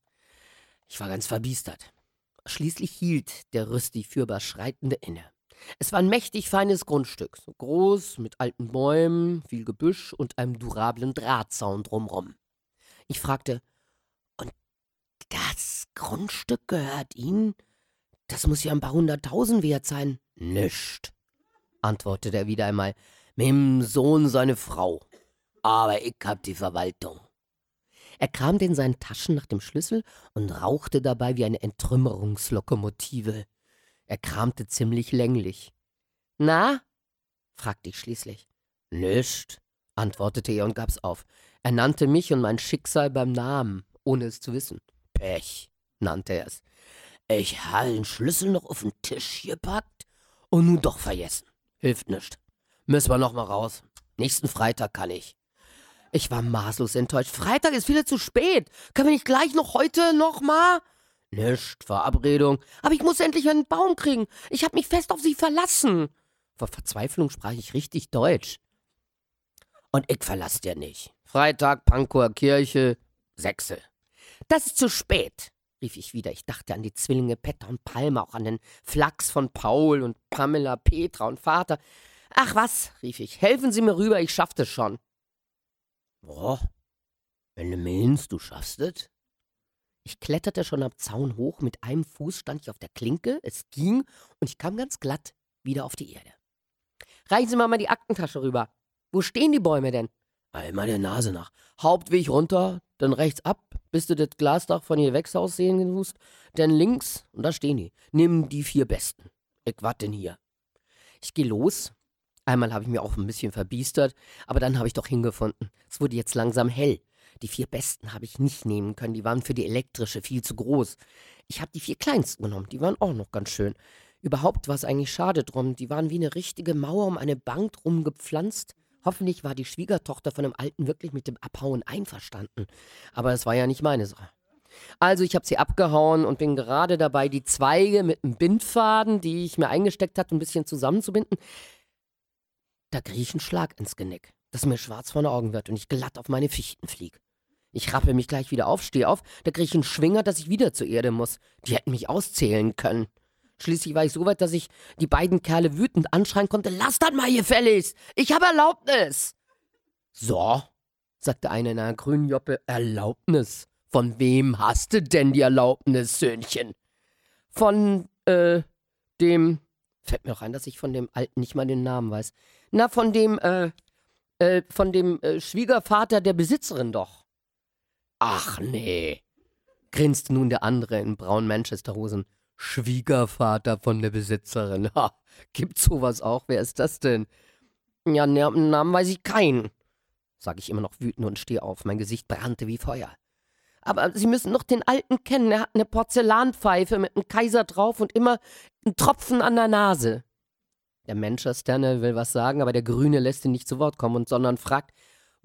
Ich war ganz verbiestert. Schließlich hielt der rüstig fürbar Schreitende inne. Es war ein mächtig feines Grundstück, so groß, mit alten Bäumen, viel Gebüsch und einem durablen Drahtzaun drumrum. Ich fragte, und das Grundstück gehört Ihnen? Das muss ja ein paar hunderttausend wert sein. Nischt, antwortete er wieder einmal, mit Sohn seine Frau. Aber ich hab die Verwaltung. Er kramte in seinen Taschen nach dem Schlüssel und rauchte dabei wie eine Entrümmerungslokomotive. Er kramte ziemlich länglich. Na? fragte ich schließlich. Nischt, antwortete er und gab's auf. Er nannte mich und mein Schicksal beim Namen, ohne es zu wissen. Pech, nannte er es. Ich habe den Schlüssel noch auf den Tisch gepackt und nun doch vergessen. Hilft nischt. Müssen wir noch mal raus. Nächsten Freitag kann ich. Ich war maßlos enttäuscht. Freitag ist wieder zu spät. Können wir nicht gleich noch heute noch mal? Nischt, Verabredung. Aber ich muss endlich einen Baum kriegen. Ich habe mich fest auf Sie verlassen. Vor Verzweiflung sprach ich richtig Deutsch. Und ich verlass dir nicht. Freitag, Pankower Kirche, Sechse. Das ist zu spät, rief ich wieder. Ich dachte an die Zwillinge Petter und Palme, auch an den Flachs von Paul und Pamela, Petra und Vater. Ach was, rief ich, helfen Sie mir rüber, ich schaff das schon. Boah, wenn du meinst, du schaffst es? Ich kletterte schon am Zaun hoch, mit einem Fuß stand ich auf der Klinke, es ging und ich kam ganz glatt wieder auf die Erde. Reichen Sie mir mal die Aktentasche rüber. Wo stehen die Bäume denn? Einmal der Nase nach. Hauptweg runter, dann rechts ab, bis du das Glasdach von ihr Gewächshaus sehen musst, dann links, und da stehen die. Nimm die vier besten. Ich warte denn hier. Ich geh los. Einmal habe ich mir auch ein bisschen verbiestert, aber dann habe ich doch hingefunden. Es wurde jetzt langsam hell. Die vier besten habe ich nicht nehmen können, die waren für die elektrische viel zu groß. Ich habe die vier kleinsten genommen, die waren auch noch ganz schön. Überhaupt war es eigentlich schade drum, die waren wie eine richtige Mauer um eine Bank drum gepflanzt. Hoffentlich war die Schwiegertochter von dem Alten wirklich mit dem Abhauen einverstanden. Aber es war ja nicht meine Sache. Also ich habe sie abgehauen und bin gerade dabei, die Zweige mit einem Bindfaden, die ich mir eingesteckt hatte, ein bisschen zusammenzubinden. Da kriege ich einen Schlag ins Genick, dass mir schwarz vor den Augen wird und ich glatt auf meine Fichten fliege. Ich rappe mich gleich wieder auf, stehe auf, da kriege ich einen Schwinger, dass ich wieder zur Erde muss. Die hätten mich auszählen können. Schließlich war ich so weit, dass ich die beiden Kerle wütend anschreien konnte: Lass das mal, gefälligst! Ich habe Erlaubnis! So, sagte einer in einer grünen Joppe: Erlaubnis? Von wem hast du denn die Erlaubnis, Söhnchen? Von, äh, dem. Fällt mir auch ein, dass ich von dem Alten nicht mal den Namen weiß. Na, von dem, äh, äh, von dem äh, Schwiegervater der Besitzerin doch. Ach nee, grinste nun der andere in braunen Manchesterhosen. Schwiegervater von der Besitzerin. Ha, gibt's sowas auch? Wer ist das denn? Ja, Namen weiß ich keinen, sag ich immer noch wütend und stehe auf. Mein Gesicht brannte wie Feuer. Aber Sie müssen noch den Alten kennen. Er hat eine Porzellanpfeife mit einem Kaiser drauf und immer einen Tropfen an der Nase. Der Manchester will was sagen, aber der Grüne lässt ihn nicht zu Wort kommen, sondern fragt,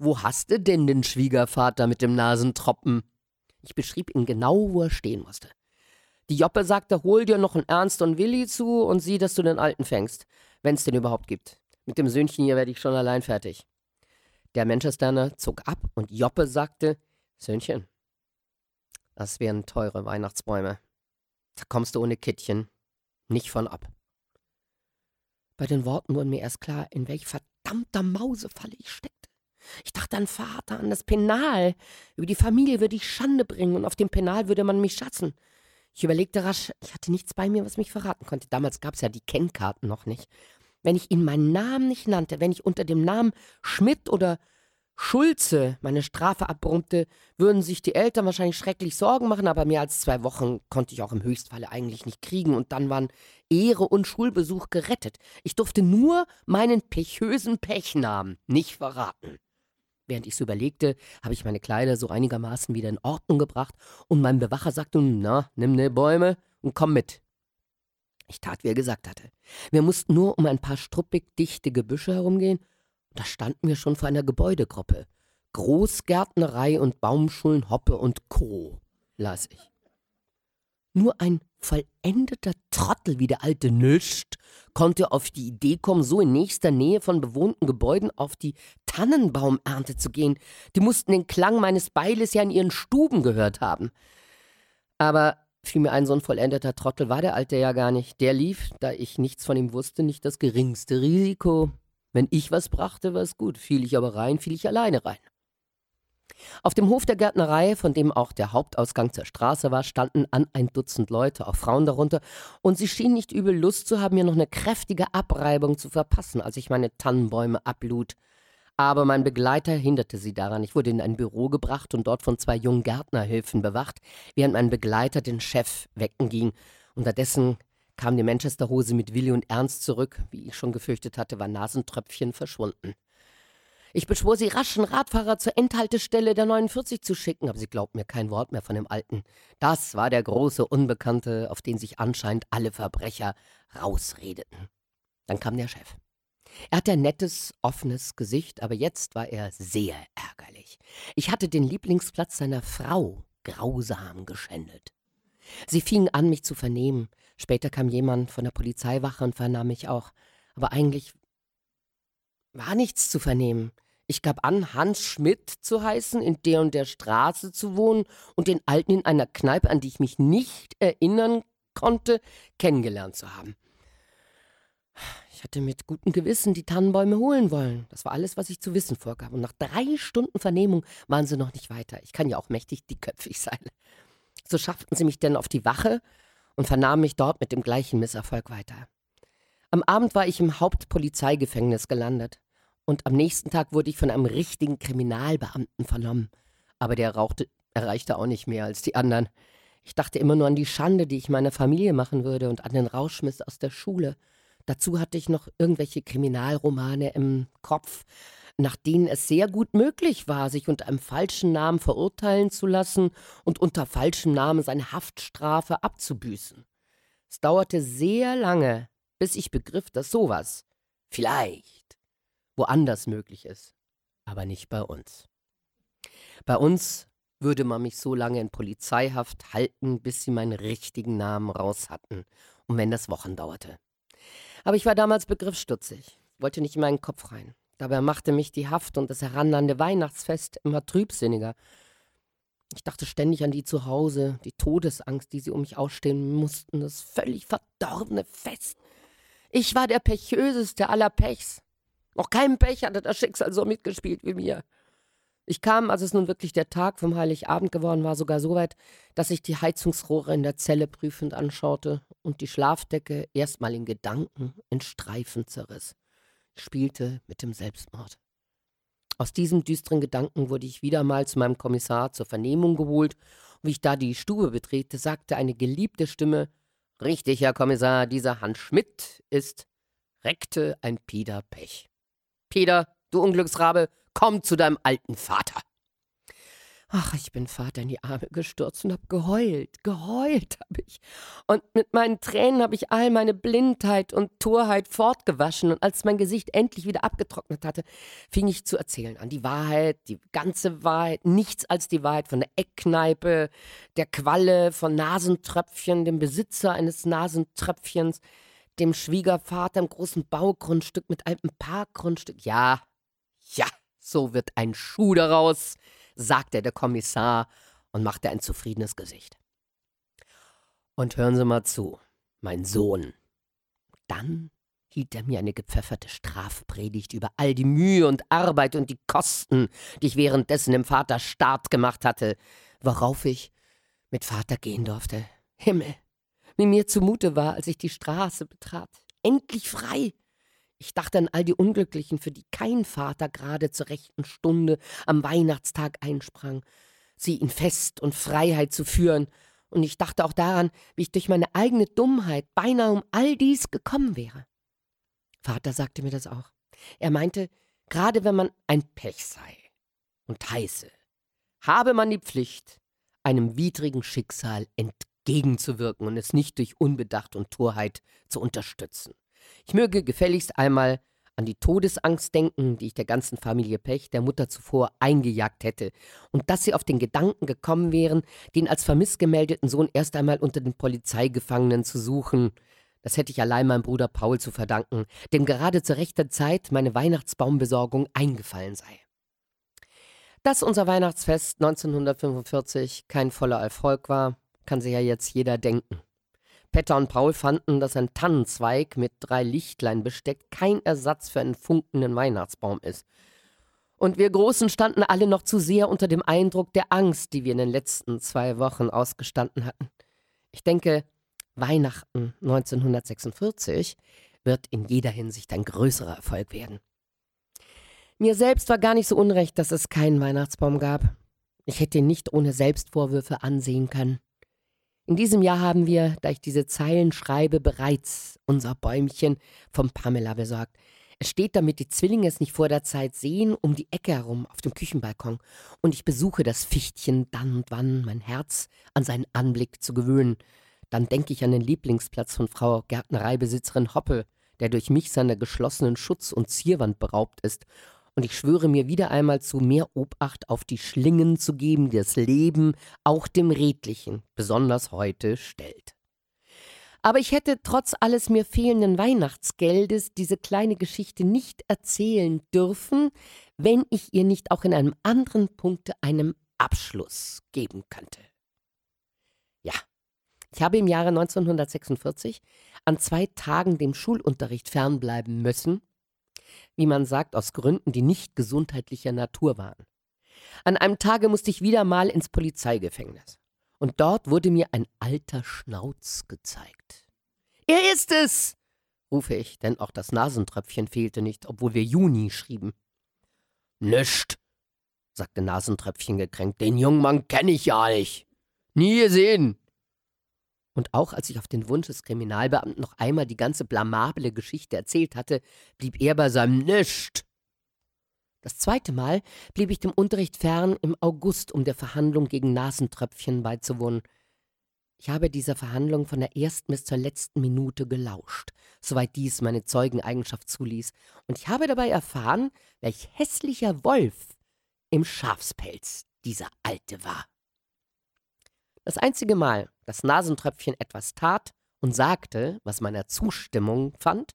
wo hast du denn den Schwiegervater mit dem Nasentropfen? Ich beschrieb ihn genau, wo er stehen musste. Die Joppe sagte, hol dir noch einen Ernst und Willi zu und sieh, dass du den Alten fängst. Wenn's den überhaupt gibt. Mit dem Söhnchen hier werde ich schon allein fertig. Der Manchesterner zog ab und Joppe sagte, Söhnchen, das wären teure Weihnachtsbäume. Da kommst du ohne Kittchen nicht von ab. Bei den Worten wurde mir erst klar, in welch verdammter Mausefalle ich steckte. Ich dachte an Vater, an das Penal. Über die Familie würde ich Schande bringen und auf dem Penal würde man mich schatzen. Ich überlegte rasch, ich hatte nichts bei mir, was mich verraten konnte. Damals gab es ja die Kennkarten noch nicht. Wenn ich ihn meinen Namen nicht nannte, wenn ich unter dem Namen Schmidt oder Schulze meine Strafe abbrummte, würden sich die Eltern wahrscheinlich schrecklich Sorgen machen, aber mehr als zwei Wochen konnte ich auch im Höchstfalle eigentlich nicht kriegen und dann waren Ehre und Schulbesuch gerettet. Ich durfte nur meinen pechösen Pechnamen nicht verraten. Während ich so überlegte, habe ich meine Kleider so einigermaßen wieder in Ordnung gebracht und mein Bewacher sagte, na, nimm ne Bäume und komm mit. Ich tat, wie er gesagt hatte. Wir mussten nur um ein paar struppig dichte Gebüsche herumgehen, und da standen wir schon vor einer Gebäudegruppe. Großgärtnerei und Baumschulen Hoppe und Co., las ich. Nur ein vollendeter Trottel wie der alte Nüscht konnte auf die Idee kommen, so in nächster Nähe von bewohnten Gebäuden auf die Tannenbaumernte zu gehen. Die mussten den Klang meines Beiles ja in ihren Stuben gehört haben. Aber fiel mir ein, so ein vollendeter Trottel war der Alte ja gar nicht. Der lief, da ich nichts von ihm wusste, nicht das geringste Risiko. Wenn ich was brachte, war es gut. Fiel ich aber rein, fiel ich alleine rein. Auf dem Hof der Gärtnerei, von dem auch der Hauptausgang zur Straße war, standen an ein Dutzend Leute, auch Frauen darunter, und sie schienen nicht übel Lust zu haben, mir noch eine kräftige Abreibung zu verpassen, als ich meine Tannenbäume ablud. Aber mein Begleiter hinderte sie daran. Ich wurde in ein Büro gebracht und dort von zwei jungen Gärtnerhilfen bewacht, während mein Begleiter den Chef wecken ging. Unterdessen kam die Manchester-Hose mit Willi und Ernst zurück. Wie ich schon gefürchtet hatte, war Nasentröpfchen verschwunden. Ich beschwor sie rasch, einen Radfahrer zur Endhaltestelle der 49 zu schicken, aber sie glaubt mir kein Wort mehr von dem Alten. Das war der große Unbekannte, auf den sich anscheinend alle Verbrecher rausredeten. Dann kam der Chef. Er hatte ein nettes, offenes Gesicht, aber jetzt war er sehr ärgerlich. Ich hatte den Lieblingsplatz seiner Frau grausam geschändet. Sie fingen an, mich zu vernehmen. Später kam jemand von der Polizeiwache und vernahm mich auch. Aber eigentlich war nichts zu vernehmen. Ich gab an, Hans Schmidt zu heißen, in der und der Straße zu wohnen und den Alten in einer Kneipe, an die ich mich nicht erinnern konnte, kennengelernt zu haben. Ich hatte mit gutem Gewissen die Tannenbäume holen wollen. Das war alles, was ich zu wissen vorgab. Und nach drei Stunden Vernehmung waren sie noch nicht weiter. Ich kann ja auch mächtig dickköpfig sein. So schafften sie mich denn auf die Wache und vernahmen mich dort mit dem gleichen Misserfolg weiter. Am Abend war ich im Hauptpolizeigefängnis gelandet. Und am nächsten Tag wurde ich von einem richtigen Kriminalbeamten vernommen. Aber der rauchte, erreichte auch nicht mehr als die anderen. Ich dachte immer nur an die Schande, die ich meiner Familie machen würde und an den Rauschmiss aus der Schule. Dazu hatte ich noch irgendwelche Kriminalromane im Kopf, nach denen es sehr gut möglich war, sich unter einem falschen Namen verurteilen zu lassen und unter falschem Namen seine Haftstrafe abzubüßen. Es dauerte sehr lange, bis ich begriff, dass sowas vielleicht woanders möglich ist, aber nicht bei uns. Bei uns würde man mich so lange in Polizeihaft halten, bis sie meinen richtigen Namen raus hatten, und wenn das Wochen dauerte. Aber ich war damals begriffsstutzig, wollte nicht in meinen Kopf rein. Dabei machte mich die Haft und das herannahende Weihnachtsfest immer trübsinniger. Ich dachte ständig an die zu Hause, die Todesangst, die sie um mich ausstehen mussten, das völlig verdorbene Fest. Ich war der pechöseste aller Pechs. Noch kein Pech hatte das Schicksal so mitgespielt wie mir. Ich kam, als es nun wirklich der Tag vom Heiligabend geworden war, sogar so weit, dass ich die Heizungsrohre in der Zelle prüfend anschaute und die Schlafdecke erstmal in Gedanken in Streifen zerriss. Ich spielte mit dem Selbstmord. Aus diesem düsteren Gedanken wurde ich wieder mal zu meinem Kommissar zur Vernehmung geholt, und wie ich da die Stube betrete, sagte eine geliebte Stimme Richtig, Herr Kommissar, dieser Hans Schmidt ist reckte ein Pieder Pech. Peter, du Unglücksrabe, komm zu deinem alten Vater. Ach, ich bin Vater in die Arme gestürzt und hab geheult, geheult hab ich. Und mit meinen Tränen hab ich all meine Blindheit und Torheit fortgewaschen. Und als mein Gesicht endlich wieder abgetrocknet hatte, fing ich zu erzählen an. Die Wahrheit, die ganze Wahrheit, nichts als die Wahrheit von der Eckkneipe, der Qualle, von Nasentröpfchen, dem Besitzer eines Nasentröpfchens, dem Schwiegervater im großen Baugrundstück mit einem Parkgrundstück. Ja, ja, so wird ein Schuh daraus, sagte der Kommissar und machte ein zufriedenes Gesicht. Und hören Sie mal zu, mein Sohn. Dann hielt er mir eine gepfefferte Strafpredigt über all die Mühe und Arbeit und die Kosten, die ich währenddessen dem Vater Staat gemacht hatte, worauf ich mit Vater gehen durfte. Himmel, wie mir zumute war, als ich die Straße betrat. Endlich frei! Ich dachte an all die Unglücklichen, für die kein Vater gerade zur rechten Stunde am Weihnachtstag einsprang, sie in Fest und Freiheit zu führen, und ich dachte auch daran, wie ich durch meine eigene Dummheit beinahe um all dies gekommen wäre. Vater sagte mir das auch. Er meinte, gerade wenn man ein Pech sei und heiße, habe man die Pflicht, einem widrigen Schicksal entgegen gegenzuwirken und es nicht durch Unbedacht und Torheit zu unterstützen. Ich möge gefälligst einmal an die Todesangst denken, die ich der ganzen Familie Pech, der Mutter zuvor, eingejagt hätte, und dass sie auf den Gedanken gekommen wären, den als vermisst gemeldeten Sohn erst einmal unter den Polizeigefangenen zu suchen. Das hätte ich allein meinem Bruder Paul zu verdanken, dem gerade zu rechter Zeit meine Weihnachtsbaumbesorgung eingefallen sei. Dass unser Weihnachtsfest 1945 kein voller Erfolg war, kann sich ja jetzt jeder denken. Petter und Paul fanden, dass ein Tannenzweig mit drei Lichtlein besteckt kein Ersatz für einen funkenden Weihnachtsbaum ist. Und wir Großen standen alle noch zu sehr unter dem Eindruck der Angst, die wir in den letzten zwei Wochen ausgestanden hatten. Ich denke, Weihnachten 1946 wird in jeder Hinsicht ein größerer Erfolg werden. Mir selbst war gar nicht so unrecht, dass es keinen Weihnachtsbaum gab. Ich hätte ihn nicht ohne Selbstvorwürfe ansehen können. In diesem Jahr haben wir, da ich diese Zeilen schreibe, bereits unser Bäumchen vom Pamela besorgt. Es steht, damit die Zwillinge es nicht vor der Zeit sehen, um die Ecke herum auf dem Küchenbalkon. Und ich besuche das Fichtchen dann und wann, mein Herz an seinen Anblick zu gewöhnen. Dann denke ich an den Lieblingsplatz von Frau Gärtnereibesitzerin Hoppe, der durch mich seiner geschlossenen Schutz- und Zierwand beraubt ist. Und ich schwöre mir wieder einmal zu, mehr Obacht auf die Schlingen zu geben, die das Leben auch dem Redlichen, besonders heute, stellt. Aber ich hätte trotz alles mir fehlenden Weihnachtsgeldes diese kleine Geschichte nicht erzählen dürfen, wenn ich ihr nicht auch in einem anderen Punkte einen Abschluss geben könnte. Ja, ich habe im Jahre 1946 an zwei Tagen dem Schulunterricht fernbleiben müssen, wie man sagt, aus Gründen, die nicht gesundheitlicher Natur waren. An einem Tage musste ich wieder mal ins Polizeigefängnis. Und dort wurde mir ein alter Schnauz gezeigt. Er ist es! rufe ich, denn auch das Nasentröpfchen fehlte nicht, obwohl wir Juni schrieben. Nischt, sagte Nasentröpfchen gekränkt, den jungen Mann kenne ich ja nicht. Nie gesehen. Und auch als ich auf den Wunsch des Kriminalbeamten noch einmal die ganze blamable Geschichte erzählt hatte, blieb er bei seinem Nischt. Das zweite Mal blieb ich dem Unterricht fern im August, um der Verhandlung gegen Nasentröpfchen beizuwohnen. Ich habe dieser Verhandlung von der ersten bis zur letzten Minute gelauscht, soweit dies meine Zeugeneigenschaft zuließ, und ich habe dabei erfahren, welch hässlicher Wolf im Schafspelz dieser Alte war. Das einzige Mal, dass Nasentröpfchen etwas tat und sagte, was meiner Zustimmung fand,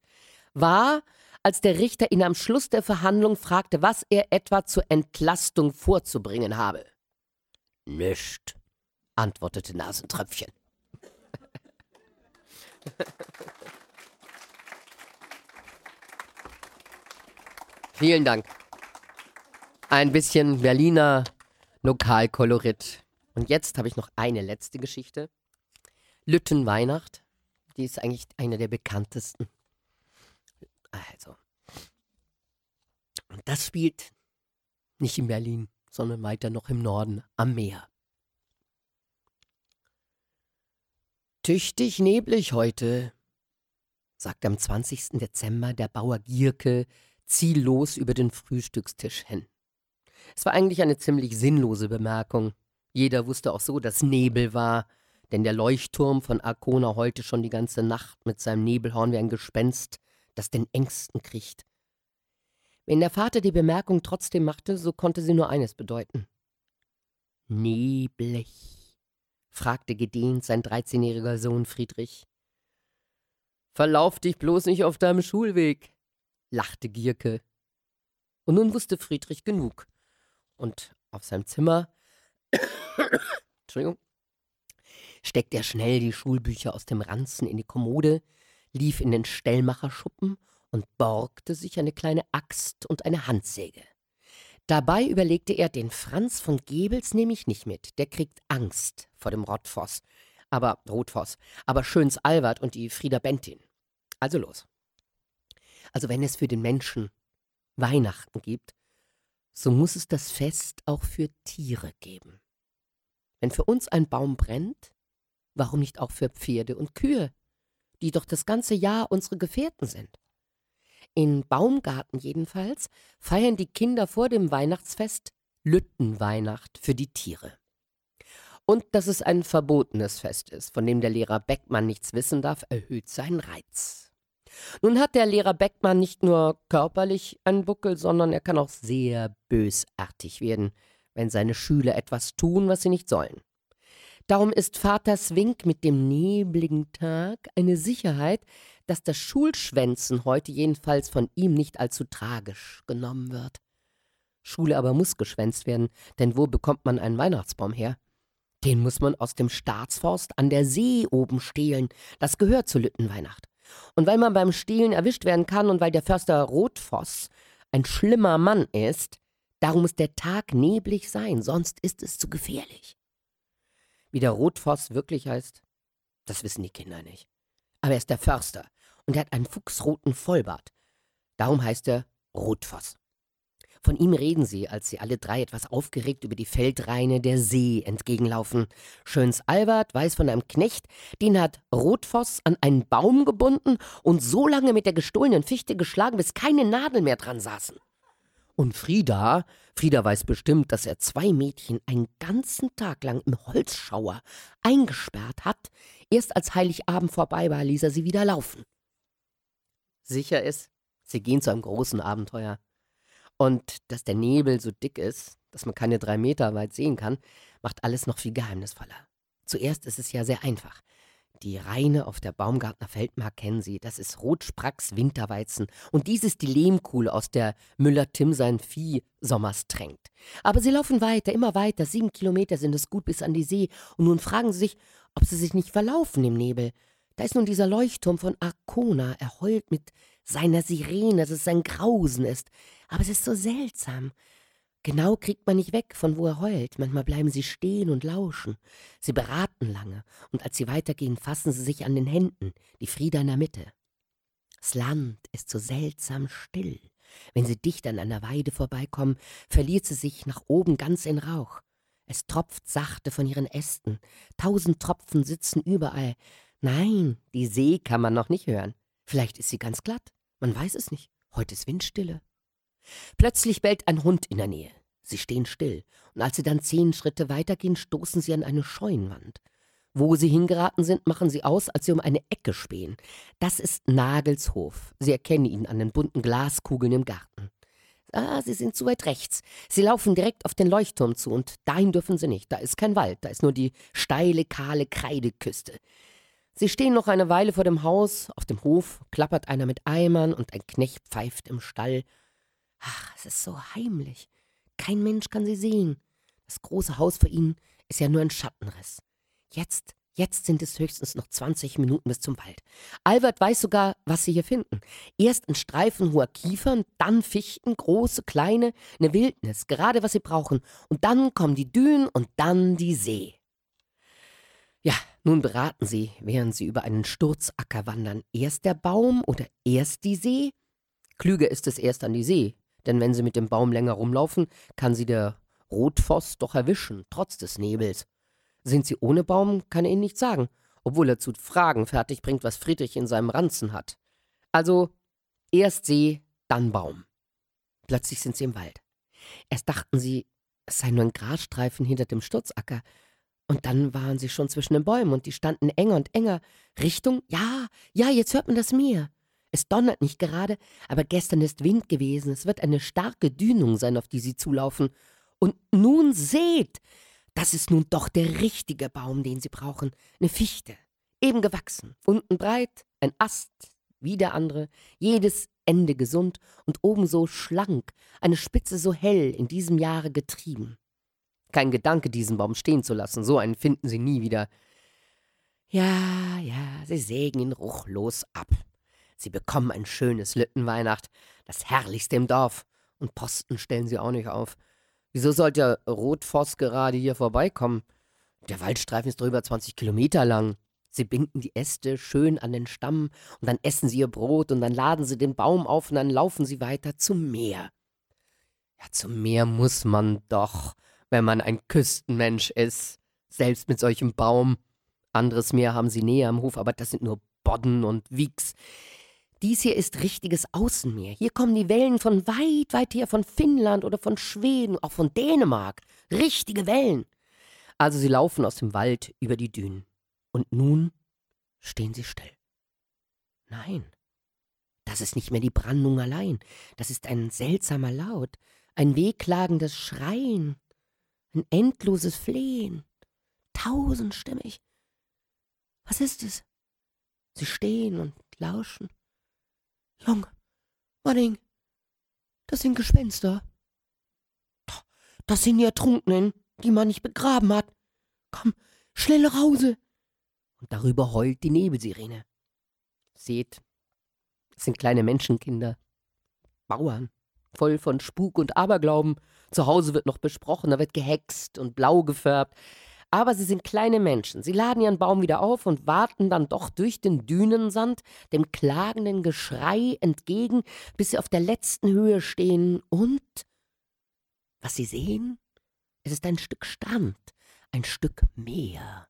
war, als der Richter ihn am Schluss der Verhandlung fragte, was er etwa zur Entlastung vorzubringen habe. Nischt, antwortete Nasentröpfchen. <laughs> Vielen Dank. Ein bisschen Berliner Lokalkolorit. Und jetzt habe ich noch eine letzte Geschichte. Lüttenweihnacht. Die ist eigentlich eine der bekanntesten. Also. Und das spielt nicht in Berlin, sondern weiter noch im Norden, am Meer. Tüchtig neblig heute, sagt am 20. Dezember der Bauer Gierke ziellos über den Frühstückstisch hin. Es war eigentlich eine ziemlich sinnlose Bemerkung. Jeder wusste auch so, dass Nebel war, denn der Leuchtturm von Arkona heulte schon die ganze Nacht mit seinem Nebelhorn wie ein Gespenst, das den Ängsten kriecht. Wenn der Vater die Bemerkung trotzdem machte, so konnte sie nur eines bedeuten. Neblig, fragte gedehnt sein dreizehnjähriger Sohn Friedrich. Verlauf dich bloß nicht auf deinem Schulweg, lachte Gierke. Und nun wusste Friedrich genug. Und auf seinem Zimmer Entschuldigung, steckte er schnell die Schulbücher aus dem Ranzen in die Kommode, lief in den Stellmacherschuppen und borgte sich eine kleine Axt und eine Handsäge. Dabei überlegte er, den Franz von Gebels nehme ich nicht mit, der kriegt Angst vor dem Rottfoss, aber Rotfoss, aber Schöns Albert und die Frieda Bentin. Also los. Also wenn es für den Menschen Weihnachten gibt, so muss es das Fest auch für Tiere geben. Wenn für uns ein Baum brennt, warum nicht auch für Pferde und Kühe, die doch das ganze Jahr unsere Gefährten sind? In Baumgarten jedenfalls feiern die Kinder vor dem Weihnachtsfest Lüttenweihnacht für die Tiere. Und dass es ein verbotenes Fest ist, von dem der Lehrer Beckmann nichts wissen darf, erhöht seinen Reiz. Nun hat der Lehrer Beckmann nicht nur körperlich einen Buckel, sondern er kann auch sehr bösartig werden, wenn seine Schüler etwas tun, was sie nicht sollen. Darum ist Vaters Wink mit dem nebligen Tag eine Sicherheit, dass das Schulschwänzen heute jedenfalls von ihm nicht allzu tragisch genommen wird. Schule aber muss geschwänzt werden, denn wo bekommt man einen Weihnachtsbaum her? Den muss man aus dem Staatsforst an der See oben stehlen. Das gehört zur Lüttenweihnacht. Und weil man beim Stehlen erwischt werden kann und weil der Förster Rotfoss ein schlimmer Mann ist, darum muss der Tag neblig sein, sonst ist es zu gefährlich. Wie der Rotfoss wirklich heißt, das wissen die Kinder nicht. Aber er ist der Förster und er hat einen fuchsroten Vollbart. Darum heißt er Rotfoss. Von ihm reden sie, als sie alle drei etwas aufgeregt über die Feldreine der See entgegenlaufen. Schöns Albert weiß von einem Knecht, den hat Rotfoss an einen Baum gebunden und so lange mit der gestohlenen Fichte geschlagen, bis keine Nadel mehr dran saßen. Und Frieda, Frieda weiß bestimmt, dass er zwei Mädchen einen ganzen Tag lang im Holzschauer eingesperrt hat. Erst als Heiligabend vorbei war, ließ er sie wieder laufen. Sicher ist, sie gehen zu einem großen Abenteuer. Und dass der Nebel so dick ist, dass man keine drei Meter weit sehen kann, macht alles noch viel geheimnisvoller. Zuerst ist es ja sehr einfach. Die Reine auf der Baumgartner Feldmark kennen Sie. Das ist Rotspracks Winterweizen. Und dies ist die Lehmkuhle, aus der Müller Tim sein Vieh sommers tränkt. Aber sie laufen weiter, immer weiter. Sieben Kilometer sind es gut bis an die See. Und nun fragen sie sich, ob sie sich nicht verlaufen im Nebel. Da ist nun dieser Leuchtturm von Arkona. Er heult mit seiner Sirene, dass es ein Grausen ist. Aber es ist so seltsam. Genau kriegt man nicht weg, von wo er heult. Manchmal bleiben sie stehen und lauschen. Sie beraten lange, und als sie weitergehen, fassen sie sich an den Händen, die Frieda in der Mitte. Das Land ist so seltsam still. Wenn sie dicht an einer Weide vorbeikommen, verliert sie sich nach oben ganz in Rauch. Es tropft sachte von ihren Ästen. Tausend Tropfen sitzen überall. Nein, die See kann man noch nicht hören. Vielleicht ist sie ganz glatt. Man weiß es nicht. Heute ist Windstille. Plötzlich bellt ein Hund in der Nähe. Sie stehen still, und als sie dann zehn Schritte weitergehen, stoßen sie an eine Scheunenwand. Wo sie hingeraten sind, machen sie aus, als sie um eine Ecke spähen. Das ist Nagels Hof. Sie erkennen ihn an den bunten Glaskugeln im Garten. Ah, sie sind zu weit rechts. Sie laufen direkt auf den Leuchtturm zu, und dahin dürfen sie nicht. Da ist kein Wald, da ist nur die steile, kahle Kreideküste. Sie stehen noch eine Weile vor dem Haus, auf dem Hof klappert einer mit Eimern und ein Knecht pfeift im Stall. Ach, es ist so heimlich. Kein Mensch kann sie sehen. Das große Haus für ihn ist ja nur ein Schattenriss. Jetzt, jetzt sind es höchstens noch 20 Minuten bis zum Wald. Albert weiß sogar, was sie hier finden. Erst ein Streifen hoher Kiefern, dann Fichten, große, kleine, eine Wildnis, gerade was sie brauchen. Und dann kommen die Dünen und dann die See. Ja, nun beraten sie, während sie über einen Sturzacker wandern. Erst der Baum oder erst die See? Klüger ist es erst an die See, denn wenn sie mit dem Baum länger rumlaufen, kann sie der Rotfoss doch erwischen, trotz des Nebels. Sind sie ohne Baum, kann er ihnen nichts sagen, obwohl er zu Fragen fertig bringt, was Friedrich in seinem Ranzen hat. Also erst See, dann Baum. Plötzlich sind sie im Wald. Erst dachten sie, es sei nur ein Grasstreifen hinter dem Sturzacker, und dann waren sie schon zwischen den Bäumen und die standen enger und enger. Richtung, ja, ja, jetzt hört man das Meer. Es donnert nicht gerade, aber gestern ist Wind gewesen. Es wird eine starke Dünung sein, auf die sie zulaufen. Und nun seht, das ist nun doch der richtige Baum, den sie brauchen. Eine Fichte, eben gewachsen, unten breit, ein Ast, wie der andere, jedes Ende gesund und oben so schlank, eine Spitze so hell in diesem Jahre getrieben. Kein Gedanke, diesen Baum stehen zu lassen, so einen finden sie nie wieder. Ja, ja, sie sägen ihn ruchlos ab. Sie bekommen ein schönes Lüttenweihnacht, das herrlichste im Dorf. Und Posten stellen sie auch nicht auf. Wieso sollte Rotfoss gerade hier vorbeikommen? Der Waldstreifen ist drüber 20 Kilometer lang. Sie binden die Äste schön an den Stamm und dann essen sie ihr Brot und dann laden sie den Baum auf und dann laufen sie weiter zum Meer. Ja, zum Meer muss man doch, wenn man ein Küstenmensch ist. Selbst mit solchem Baum. Anderes Meer haben sie näher am Hof, aber das sind nur Bodden und Wieks. Dies hier ist richtiges Außenmeer. Hier kommen die Wellen von weit, weit her, von Finnland oder von Schweden, auch von Dänemark. Richtige Wellen. Also sie laufen aus dem Wald über die Dünen. Und nun stehen sie still. Nein, das ist nicht mehr die Brandung allein. Das ist ein seltsamer Laut, ein wehklagendes Schreien, ein endloses Flehen, tausendstimmig. Was ist es? Sie stehen und lauschen. Jung, Manning, das sind Gespenster. Das sind die Ertrunkenen, die man nicht begraben hat. Komm, schnell nach Hause. Und darüber heult die Nebelsirene. Seht, es sind kleine Menschenkinder, Bauern, voll von Spuk und Aberglauben. Zu Hause wird noch besprochen, da wird gehext und blau gefärbt. Aber sie sind kleine Menschen. Sie laden ihren Baum wieder auf und warten dann doch durch den Dünensand dem klagenden Geschrei entgegen, bis sie auf der letzten Höhe stehen und was sie sehen, es ist ein Stück Strand, ein Stück Meer.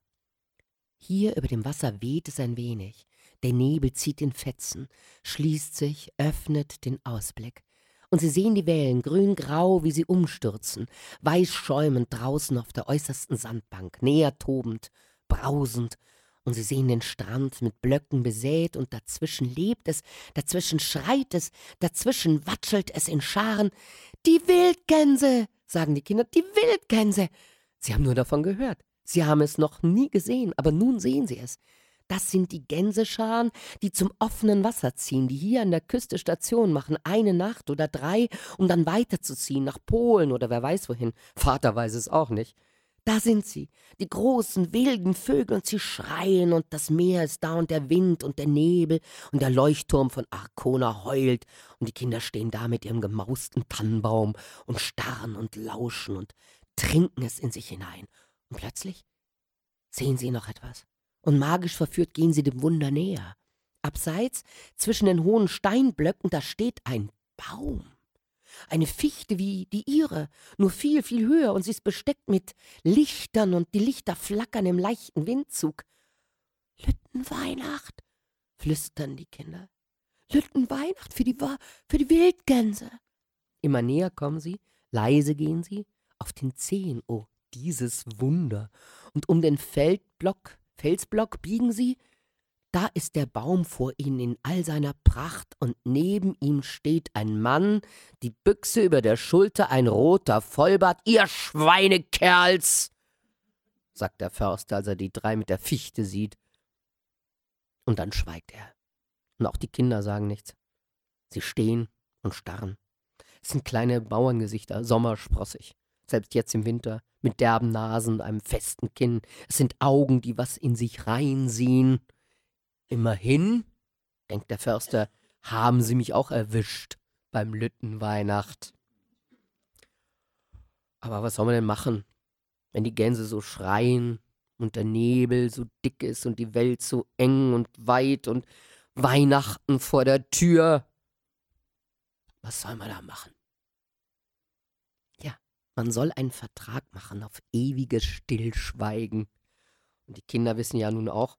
Hier über dem Wasser weht es ein wenig. Der Nebel zieht in Fetzen, schließt sich, öffnet den Ausblick und sie sehen die Wellen grün-grau, wie sie umstürzen, weiß schäumend draußen auf der äußersten Sandbank, näher tobend, brausend, und sie sehen den Strand mit Blöcken besät, und dazwischen lebt es, dazwischen schreit es, dazwischen watschelt es in Scharen. Die Wildgänse, sagen die Kinder, die Wildgänse. Sie haben nur davon gehört. Sie haben es noch nie gesehen, aber nun sehen sie es. Das sind die Gänsescharen, die zum offenen Wasser ziehen, die hier an der Küste Station machen, eine Nacht oder drei, um dann weiterzuziehen nach Polen oder wer weiß wohin. Vater weiß es auch nicht. Da sind sie, die großen wilden Vögel, und sie schreien, und das Meer ist da, und der Wind und der Nebel, und der Leuchtturm von Arkona heult, und die Kinder stehen da mit ihrem gemausten Tannenbaum und starren und lauschen und trinken es in sich hinein. Und plötzlich sehen sie noch etwas und magisch verführt gehen sie dem Wunder näher. Abseits, zwischen den hohen Steinblöcken, da steht ein Baum. Eine Fichte wie die ihre, nur viel, viel höher, und sie ist besteckt mit Lichtern, und die Lichter flackern im leichten Windzug. Lüttenweihnacht, flüstern die Kinder. Lüttenweihnacht für die, für die Wildgänse. Immer näher kommen sie, leise gehen sie, auf den Zehen, oh, dieses Wunder. Und um den Feldblock Felsblock biegen sie, da ist der Baum vor ihnen in all seiner Pracht, und neben ihm steht ein Mann, die Büchse über der Schulter, ein roter Vollbart. Ihr Schweinekerls! sagt der Förster, als er die drei mit der Fichte sieht. Und dann schweigt er. Und auch die Kinder sagen nichts. Sie stehen und starren. Es sind kleine Bauerngesichter, sommersprossig selbst jetzt im Winter, mit derben Nasen und einem festen Kinn. Es sind Augen, die was in sich reinsehen. Immerhin, denkt der Förster, haben sie mich auch erwischt beim Lüttenweihnacht. Aber was soll man denn machen, wenn die Gänse so schreien und der Nebel so dick ist und die Welt so eng und weit und Weihnachten vor der Tür? Was soll man da machen? Man soll einen Vertrag machen auf ewiges Stillschweigen. Und die Kinder wissen ja nun auch,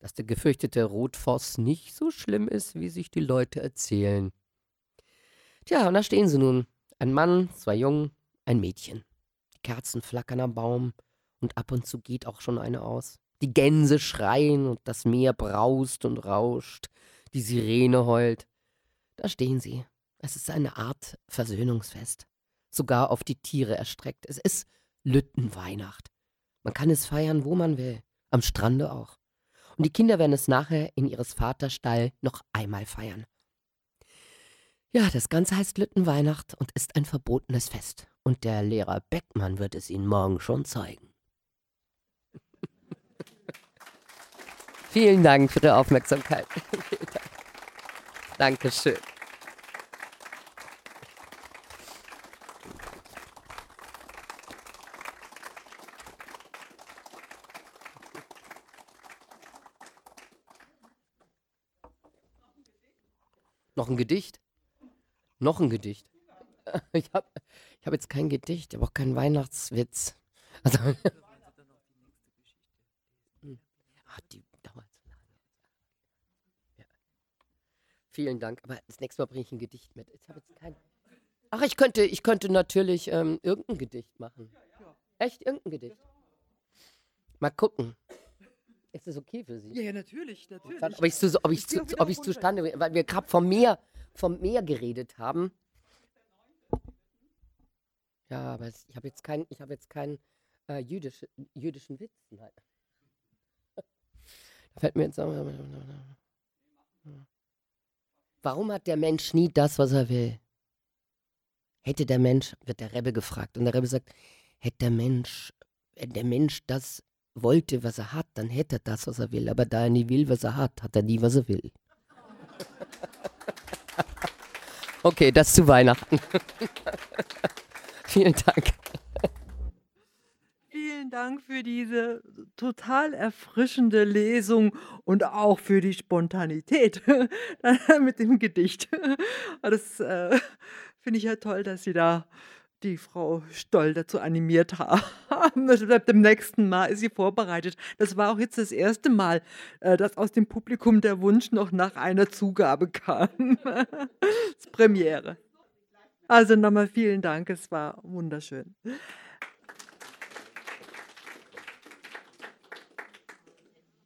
dass der gefürchtete Rotfoss nicht so schlimm ist, wie sich die Leute erzählen. Tja, und da stehen sie nun. Ein Mann, zwei Jungen, ein Mädchen. Die Kerzen flackern am Baum und ab und zu geht auch schon eine aus. Die Gänse schreien und das Meer braust und rauscht. Die Sirene heult. Da stehen sie. Es ist eine Art Versöhnungsfest sogar auf die Tiere erstreckt. Es ist Lüttenweihnacht. Man kann es feiern, wo man will, am Strande auch. Und die Kinder werden es nachher in ihres Vaters Stall noch einmal feiern. Ja, das Ganze heißt Lüttenweihnacht und ist ein verbotenes Fest. Und der Lehrer Beckmann wird es Ihnen morgen schon zeigen. <laughs> Vielen Dank für die Aufmerksamkeit. <laughs> Dankeschön. Noch ein Gedicht? Noch ein Gedicht. <laughs> Ich habe ich hab jetzt kein Gedicht, aber auch keinen Weihnachtswitz. Also. <laughs> Vielen Dank, aber das nächste Mal bringe ich ein Gedicht mit. Ich habe jetzt kein. Ach, ich könnte, ich könnte natürlich ähm, irgendein Gedicht machen. Echt, irgendein Gedicht. Mal gucken. Ist das okay für Sie? Ja, ja natürlich, natürlich. Ob ich, zu, ob ich, zu, ob ich zustande, weil wir gerade vom Meer, vom Meer geredet haben. Ja, aber ich habe jetzt keinen, ich habe jetzt keinen äh, jüdisch, jüdischen Witz. Nein. <laughs> Da fällt mir jetzt auch. Warum hat der Mensch nie das, was er will? Hätte der Mensch, wird der Rebbe gefragt, und der Rebbe sagt, hätte der Mensch, wenn der Mensch das wollte, was er hat, dann hätte er das, was er will. Aber da er nie will, was er hat, hat er nie, was er will. <laughs> Okay, das zu Weihnachten. <laughs> Vielen Dank. Vielen Dank für diese total erfrischende Lesung und auch für die Spontanität <laughs> mit dem Gedicht. Das äh, finde ich ja toll, dass Sie da die Frau Stoll dazu animiert haben. <laughs> Beim nächsten Mal ist sie vorbereitet. Das war auch jetzt das erste Mal, äh, dass aus dem Publikum der Wunsch noch nach einer Zugabe kam. <laughs> das Premiere. Also nochmal vielen Dank, es war wunderschön.